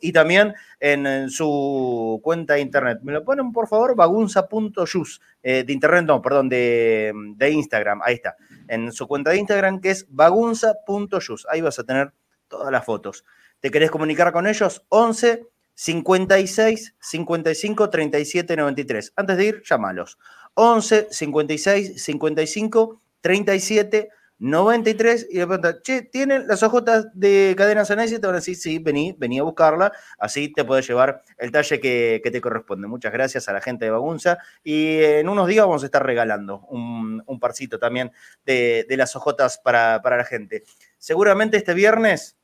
y también en, su cuenta de internet. ¿Me lo ponen, por favor? Bagunza.yus. Eh, de internet, no, perdón, de, de, Instagram. Ahí está. En su cuenta de Instagram que es bagunza.yus. Ahí vas a tener todas las fotos te querés comunicar con ellos, 11 56 55 37 93. Antes de ir, llámalos. 11 56 55 37 93 y le preguntan, che, ¿tienen las hojotas de cadena Sanesi? Te van a decir, sí, vení, vení a buscarla, así te puedes llevar el talle que, te corresponde. Muchas gracias a la gente de Bagunza y en unos días vamos a estar regalando un, un parcito también de, las hojotas para, para la gente. Seguramente este viernes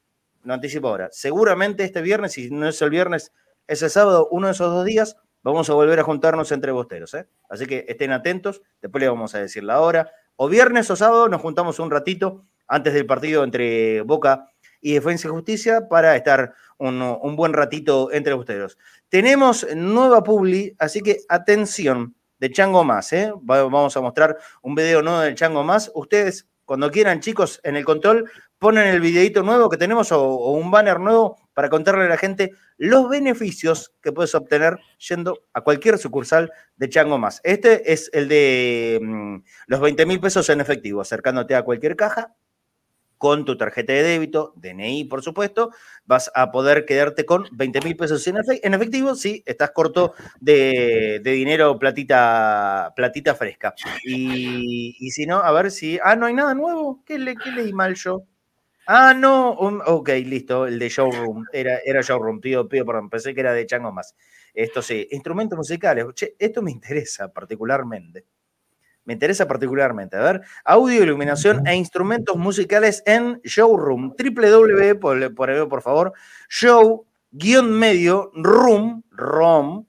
no anticipo ahora. Seguramente este viernes, si no es el viernes, es el sábado, uno de esos dos días, vamos a volver a juntarnos entre bosteros. ¿eh? Así que estén atentos, después les vamos a decir la hora. O viernes o sábado nos juntamos un ratito antes del partido entre Boca y Defensa y Justicia para estar un, buen ratito entre ustedes. Tenemos nueva publi, así que atención, de Chango Más, ¿eh? Vamos a mostrar un video nuevo del Chango Más. Ustedes, cuando quieran, chicos, en el control, ponen el videito nuevo que tenemos o, un banner nuevo para contarle a la gente los beneficios que puedes obtener yendo a cualquier sucursal de Chango Más. Este es el de mm, los 20 mil pesos en efectivo, acercándote a cualquier caja con tu tarjeta de débito, DNI por supuesto, vas a poder quedarte con 20 mil pesos en, efectivo si estás corto de, dinero platita, platita fresca. Y, si no, a ver si... Ah, no hay nada nuevo. ¿Qué, le, qué leí mal yo? Ah, no, ok, listo, el de Showroom, era, era Showroom, pido, pido perdón, pensé que era de Chango más. Esto sí, instrumentos musicales, che, esto me interesa particularmente me interesa particularmente. A ver, audio, iluminación e instrumentos musicales en Showroom. www, por, por, por favor, show guion medio room, rom,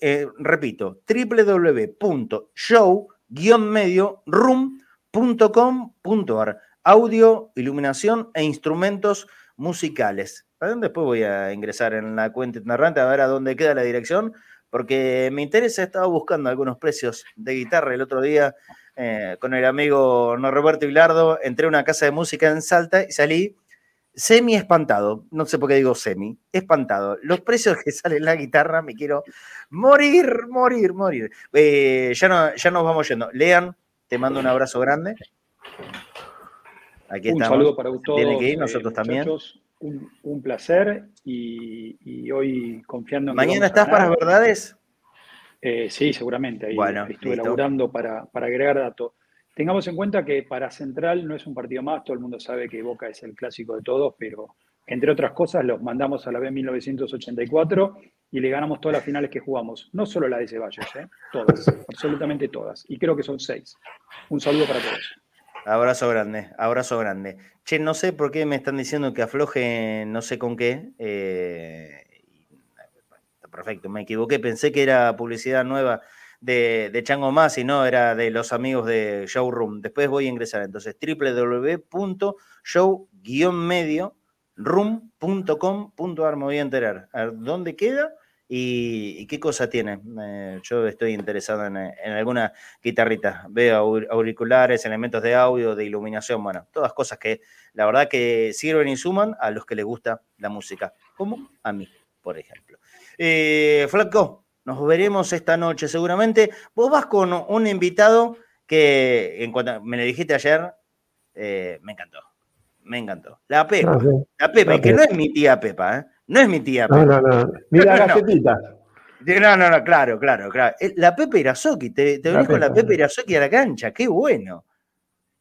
eh, repito, www.show medio room.com.ar. Audio, iluminación e instrumentos musicales. Después voy a ingresar en la cuenta narrante a ver a dónde queda la dirección porque me interesa, he estado buscando algunos precios de guitarra el otro día eh, con el amigo Norberto Hilardo, entré a una casa de música en Salta y salí semi espantado, no sé por qué digo semi, espantado. Los precios que sale la guitarra, me quiero morir, morir, morir. Eh, ya, no, ya nos vamos yendo. Lean, te mando un abrazo grande. Aquí un saludo para todos. Tiene que ir, nosotros eh, también un, placer y, hoy confiando en ¿Mañana estás para las verdades? Eh, sí, seguramente. Ahí bueno, estuve elaborando para, para agregar datos. Tengamos en cuenta que para Central no es un partido más, todo el mundo sabe que Boca es el clásico de todos, pero entre otras cosas los mandamos a la B 1984 y le ganamos todas las finales que jugamos, no solo la de Ceballos, ¿eh? todas, absolutamente todas, y creo que son seis. Un saludo para todos. Abrazo grande, abrazo grande. Che, no sé por qué me están diciendo que afloje no sé con qué. Eh, perfecto, me equivoqué, pensé que era publicidad nueva de, Chango Más y no, era de los amigos de Showroom. Después voy a ingresar, entonces www.show-medio room.com.ar me voy a enterar. A ver, ¿dónde queda? ¿Y, qué cosa tiene? yo estoy interesado en, alguna guitarrita. Veo auriculares, elementos de audio, de iluminación, bueno, todas cosas que la verdad que sirven y suman a los que les gusta la música, como a mí, por ejemplo. Eh, Flaco, nos veremos esta noche seguramente. Vos vas con un invitado que, en cuanto me lo dijiste ayer, eh, me encantó. Me encantó. La Pepa. Ah, la Pepa, que no es mi tía Pepa, ¿eh? No es mi tía. No, no, no. Mira la galletita. No, no, no, claro, claro, claro. Eh, la Pepe Irazoki, te, te venís con la Pepe Irazoki a la cancha, qué bueno.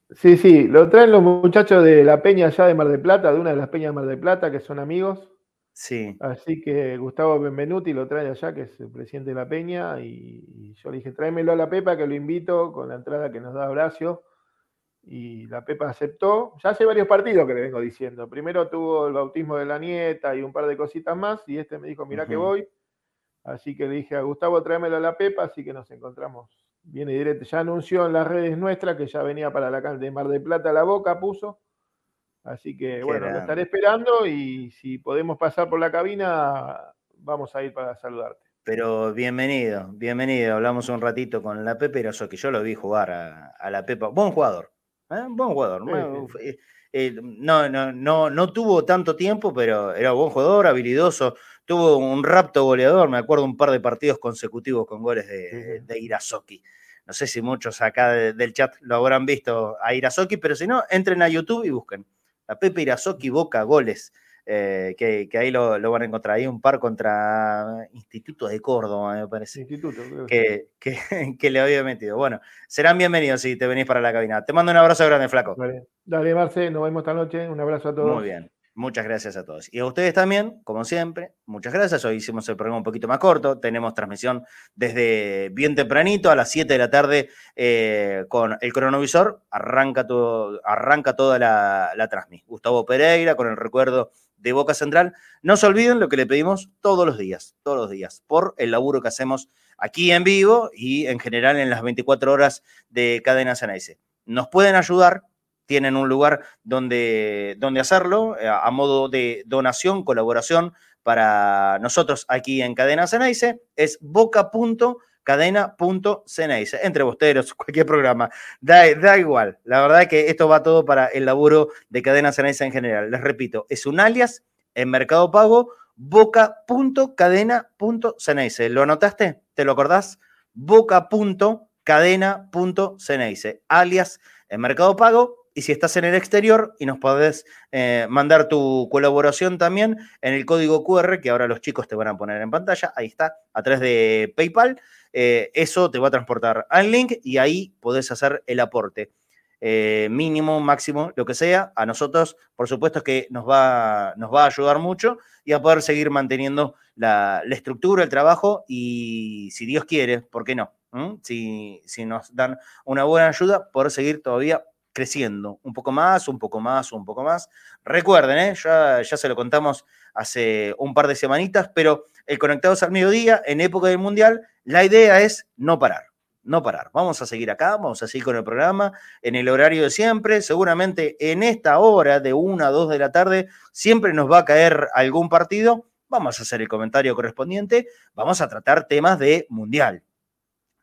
Sí, sí, lo traen los muchachos de la peña allá de Mar del Plata, de una de las peñas de Mar del Plata, que son amigos. Sí. Así que Gustavo Benvenuti lo trae allá, que es el presidente de la peña, y, yo le dije, tráemelo a la Pepa, que lo invito con la entrada que nos da Horacio y la Pepa aceptó. Ya hace varios partidos que le vengo diciendo. Primero tuvo el bautismo de la nieta y un par de cositas más, y este me dijo, mira que voy. Así que le dije a Gustavo, tráemelo a la Pepa, así que nos encontramos bien y directo. Ya anunció en las redes nuestras que ya venía para la de Mar de Plata la boca, puso. Así que bueno, lo estaré esperando y si podemos pasar por la cabina, vamos a ir para saludarte. Pero bienvenido, bienvenido. Hablamos un ratito con la Pepe que Yo lo vi jugar a, a la Pepa. Buen jugador, ¿eh? Buen jugador. Eh, eh, no, no, no, no tuvo tanto tiempo, pero era buen jugador, habilidoso. Tuvo un rapto goleador, me acuerdo un par de partidos consecutivos con goles de, de Irazoki. No sé si muchos acá del chat lo habrán visto a Irazoki, pero si no, entren a YouTube y busquen. A Pepe Irazoki Boca Goles. Eh, que, ahí lo, van a encontrar. Hay un par contra Instituto de Córdoba, me parece. Instituto, que, que, le había metido. Bueno, serán bienvenidos si te venís para la cabina. Te mando un abrazo grande, flaco. Dale, Marce, nos vemos esta noche. Un abrazo a todos. Muy bien. Muchas gracias a todos. Y a ustedes también, como siempre, muchas gracias. Hoy hicimos el programa un poquito más corto. Tenemos transmisión desde bien tempranito, a las 7 de la tarde, eh, con el cronovisor. Arranca, todo, arranca toda la, la transmisión. Gustavo Pereira, con el recuerdo de Boca Central. No se olviden lo que le pedimos todos los días, todos los días, por el laburo que hacemos aquí en vivo y en general en las 24 horas de Cadena Ceneice. Nos pueden ayudar tienen un lugar donde, donde hacerlo, eh, a modo de donación, colaboración para nosotros aquí en Cadena Ceneice, es boca.cadena.ceneice, entre bosteros, cualquier programa, da, da igual. La verdad es que esto va todo para el laburo de Cadena Ceneice en general. Les repito, es un alias en Mercado Pago, boca.cadena.ceneice. ¿Lo anotaste? ¿Te lo acordás? boca.cadena.ceneice, alias en Mercado Pago y si estás en el exterior y nos podés eh, mandar tu colaboración también en el código QR que ahora los chicos te van a poner en pantalla, ahí está, a través de PayPal, eh, eso te va a transportar al link y ahí podés hacer el aporte. Eh, mínimo, máximo, lo que sea, a nosotros, por supuesto, que nos va, nos va a ayudar mucho y a poder seguir manteniendo la, estructura, el trabajo y, si Dios quiere, ¿por qué no? Si, si, nos dan una buena ayuda, poder seguir todavía creciendo un poco más, un poco más, un poco más. Recuerden, ¿eh? ya, ya se lo contamos hace un par de semanitas, pero el Conectados al Mediodía, en época del Mundial, la idea es no parar, no parar. Vamos a seguir acá, vamos a seguir con el programa en el horario de siempre. Seguramente en esta hora de una a dos de la tarde siempre nos va a caer algún partido. Vamos a hacer el comentario correspondiente, vamos a tratar temas de Mundial,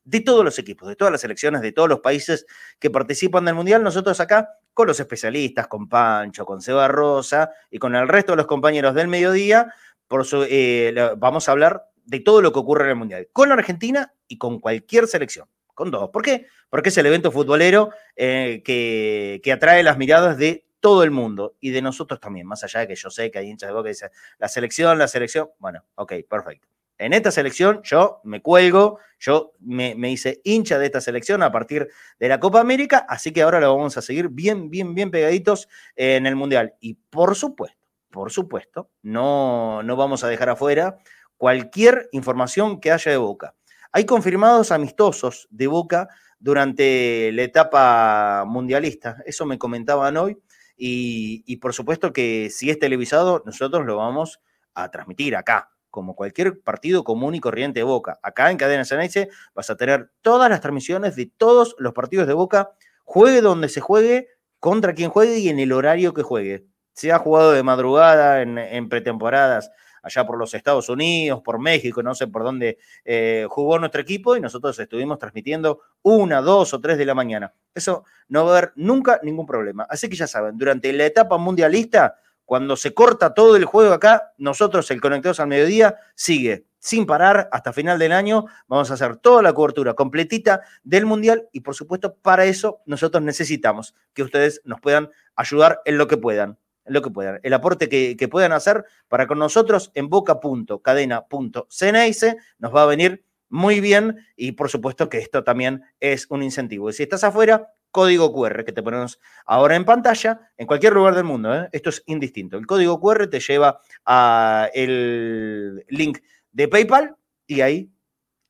de todos los equipos, de todas las selecciones, de todos los países que participan del Mundial. Nosotros acá, con los especialistas, con Pancho, con Seba Rosa y con el resto de los compañeros del mediodía, por eh, vamos a hablar de todo lo que ocurre en el Mundial, con Argentina y con cualquier selección, con dos. ¿Por qué? Porque es el evento futbolero eh, que, que atrae las miradas de todo el mundo y de nosotros también, más allá de que yo sé que hay hinchas de boca que dicen, la selección, la selección, bueno, ok, perfecto. En esta selección yo me cuelgo, yo me, hice hincha de esta selección a partir de la Copa América, así que ahora lo vamos a seguir bien, bien, bien pegaditos en el Mundial. Y por supuesto, por supuesto, no, no vamos a dejar afuera cualquier información que haya de Boca. Hay confirmados amistosos de Boca durante la etapa mundialista, eso me comentaban hoy, y, por supuesto que si es televisado, nosotros lo vamos a transmitir acá, como cualquier partido común y corriente de Boca. Acá en Cadena Ceneice vas a tener todas las transmisiones de todos los partidos de Boca, juegue donde se juegue, contra quien juegue y en el horario que juegue. Se ha jugado de madrugada en, pretemporadas allá por los Estados Unidos, por México, no sé por dónde eh, jugó nuestro equipo y nosotros estuvimos transmitiendo una, dos o tres de la mañana. Eso no va a haber nunca ningún problema. Así que ya saben, durante la etapa mundialista cuando se corta todo el juego acá, nosotros, el Conectados al Mediodía, sigue sin parar hasta final del año. Vamos a hacer toda la cobertura completita del Mundial y, por supuesto, para eso nosotros necesitamos que ustedes nos puedan ayudar en lo que puedan. Lo que puedan. El aporte que, puedan hacer para con nosotros en boca.cadena.ceneice nos va a venir muy bien y por supuesto que esto también es un incentivo. Y si estás afuera, código QR que te ponemos ahora en pantalla, en cualquier lugar del mundo. ¿eh? Esto es indistinto. El código QR te lleva a el link de PayPal y ahí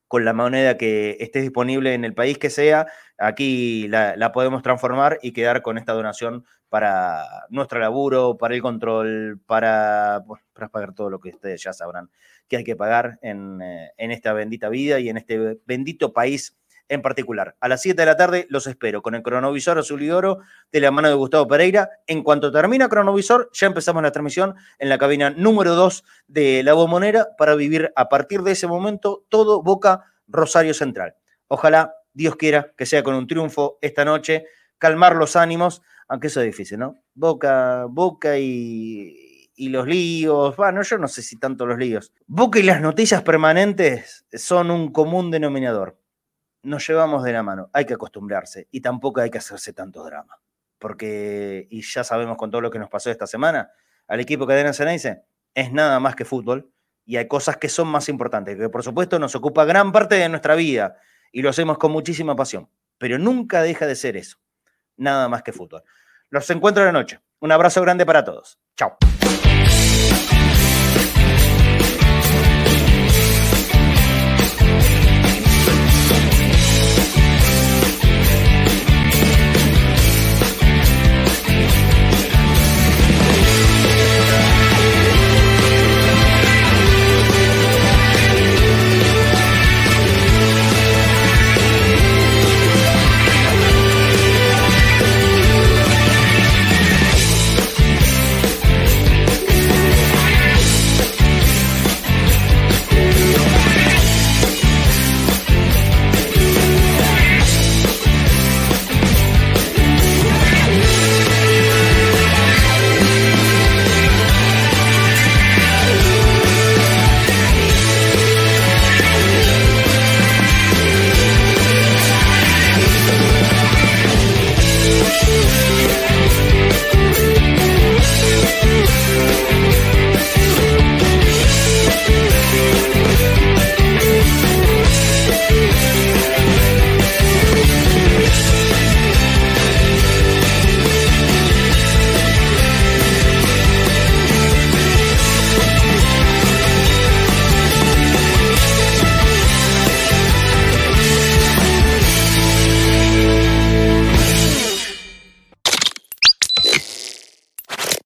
con la moneda que esté disponible en el país que sea, aquí la, podemos transformar y quedar con esta donación para nuestro laburo, para el control, para, para pagar todo lo que ustedes ya sabrán que hay que pagar en, eh, en esta bendita vida y en este bendito país en particular. A las 7 de la tarde los espero con el cronovisor azul y oro de la mano de Gustavo Pereira. En cuanto termina cronovisor, ya empezamos la transmisión en la cabina número 2 de La Bombonera para vivir a partir de ese momento todo Boca Rosario Central. Ojalá Dios quiera que sea con un triunfo esta noche, calmar los ánimos, aunque eso es difícil, ¿no? Boca, Boca y, y los líos, bueno, yo no sé si tanto los líos. Boca y las noticias permanentes son un común denominador nos llevamos de la mano. Hay que acostumbrarse y tampoco hay que hacerse tanto drama. Porque, y ya sabemos con todo lo que nos pasó esta semana, al equipo Cadena Ceneice es nada más que fútbol y hay cosas que son más importantes, que por supuesto nos ocupa gran parte de nuestra vida y lo hacemos con muchísima pasión, pero nunca deja de ser eso, nada más que fútbol. Los encuentro de noche. Un abrazo grande para todos. Chao.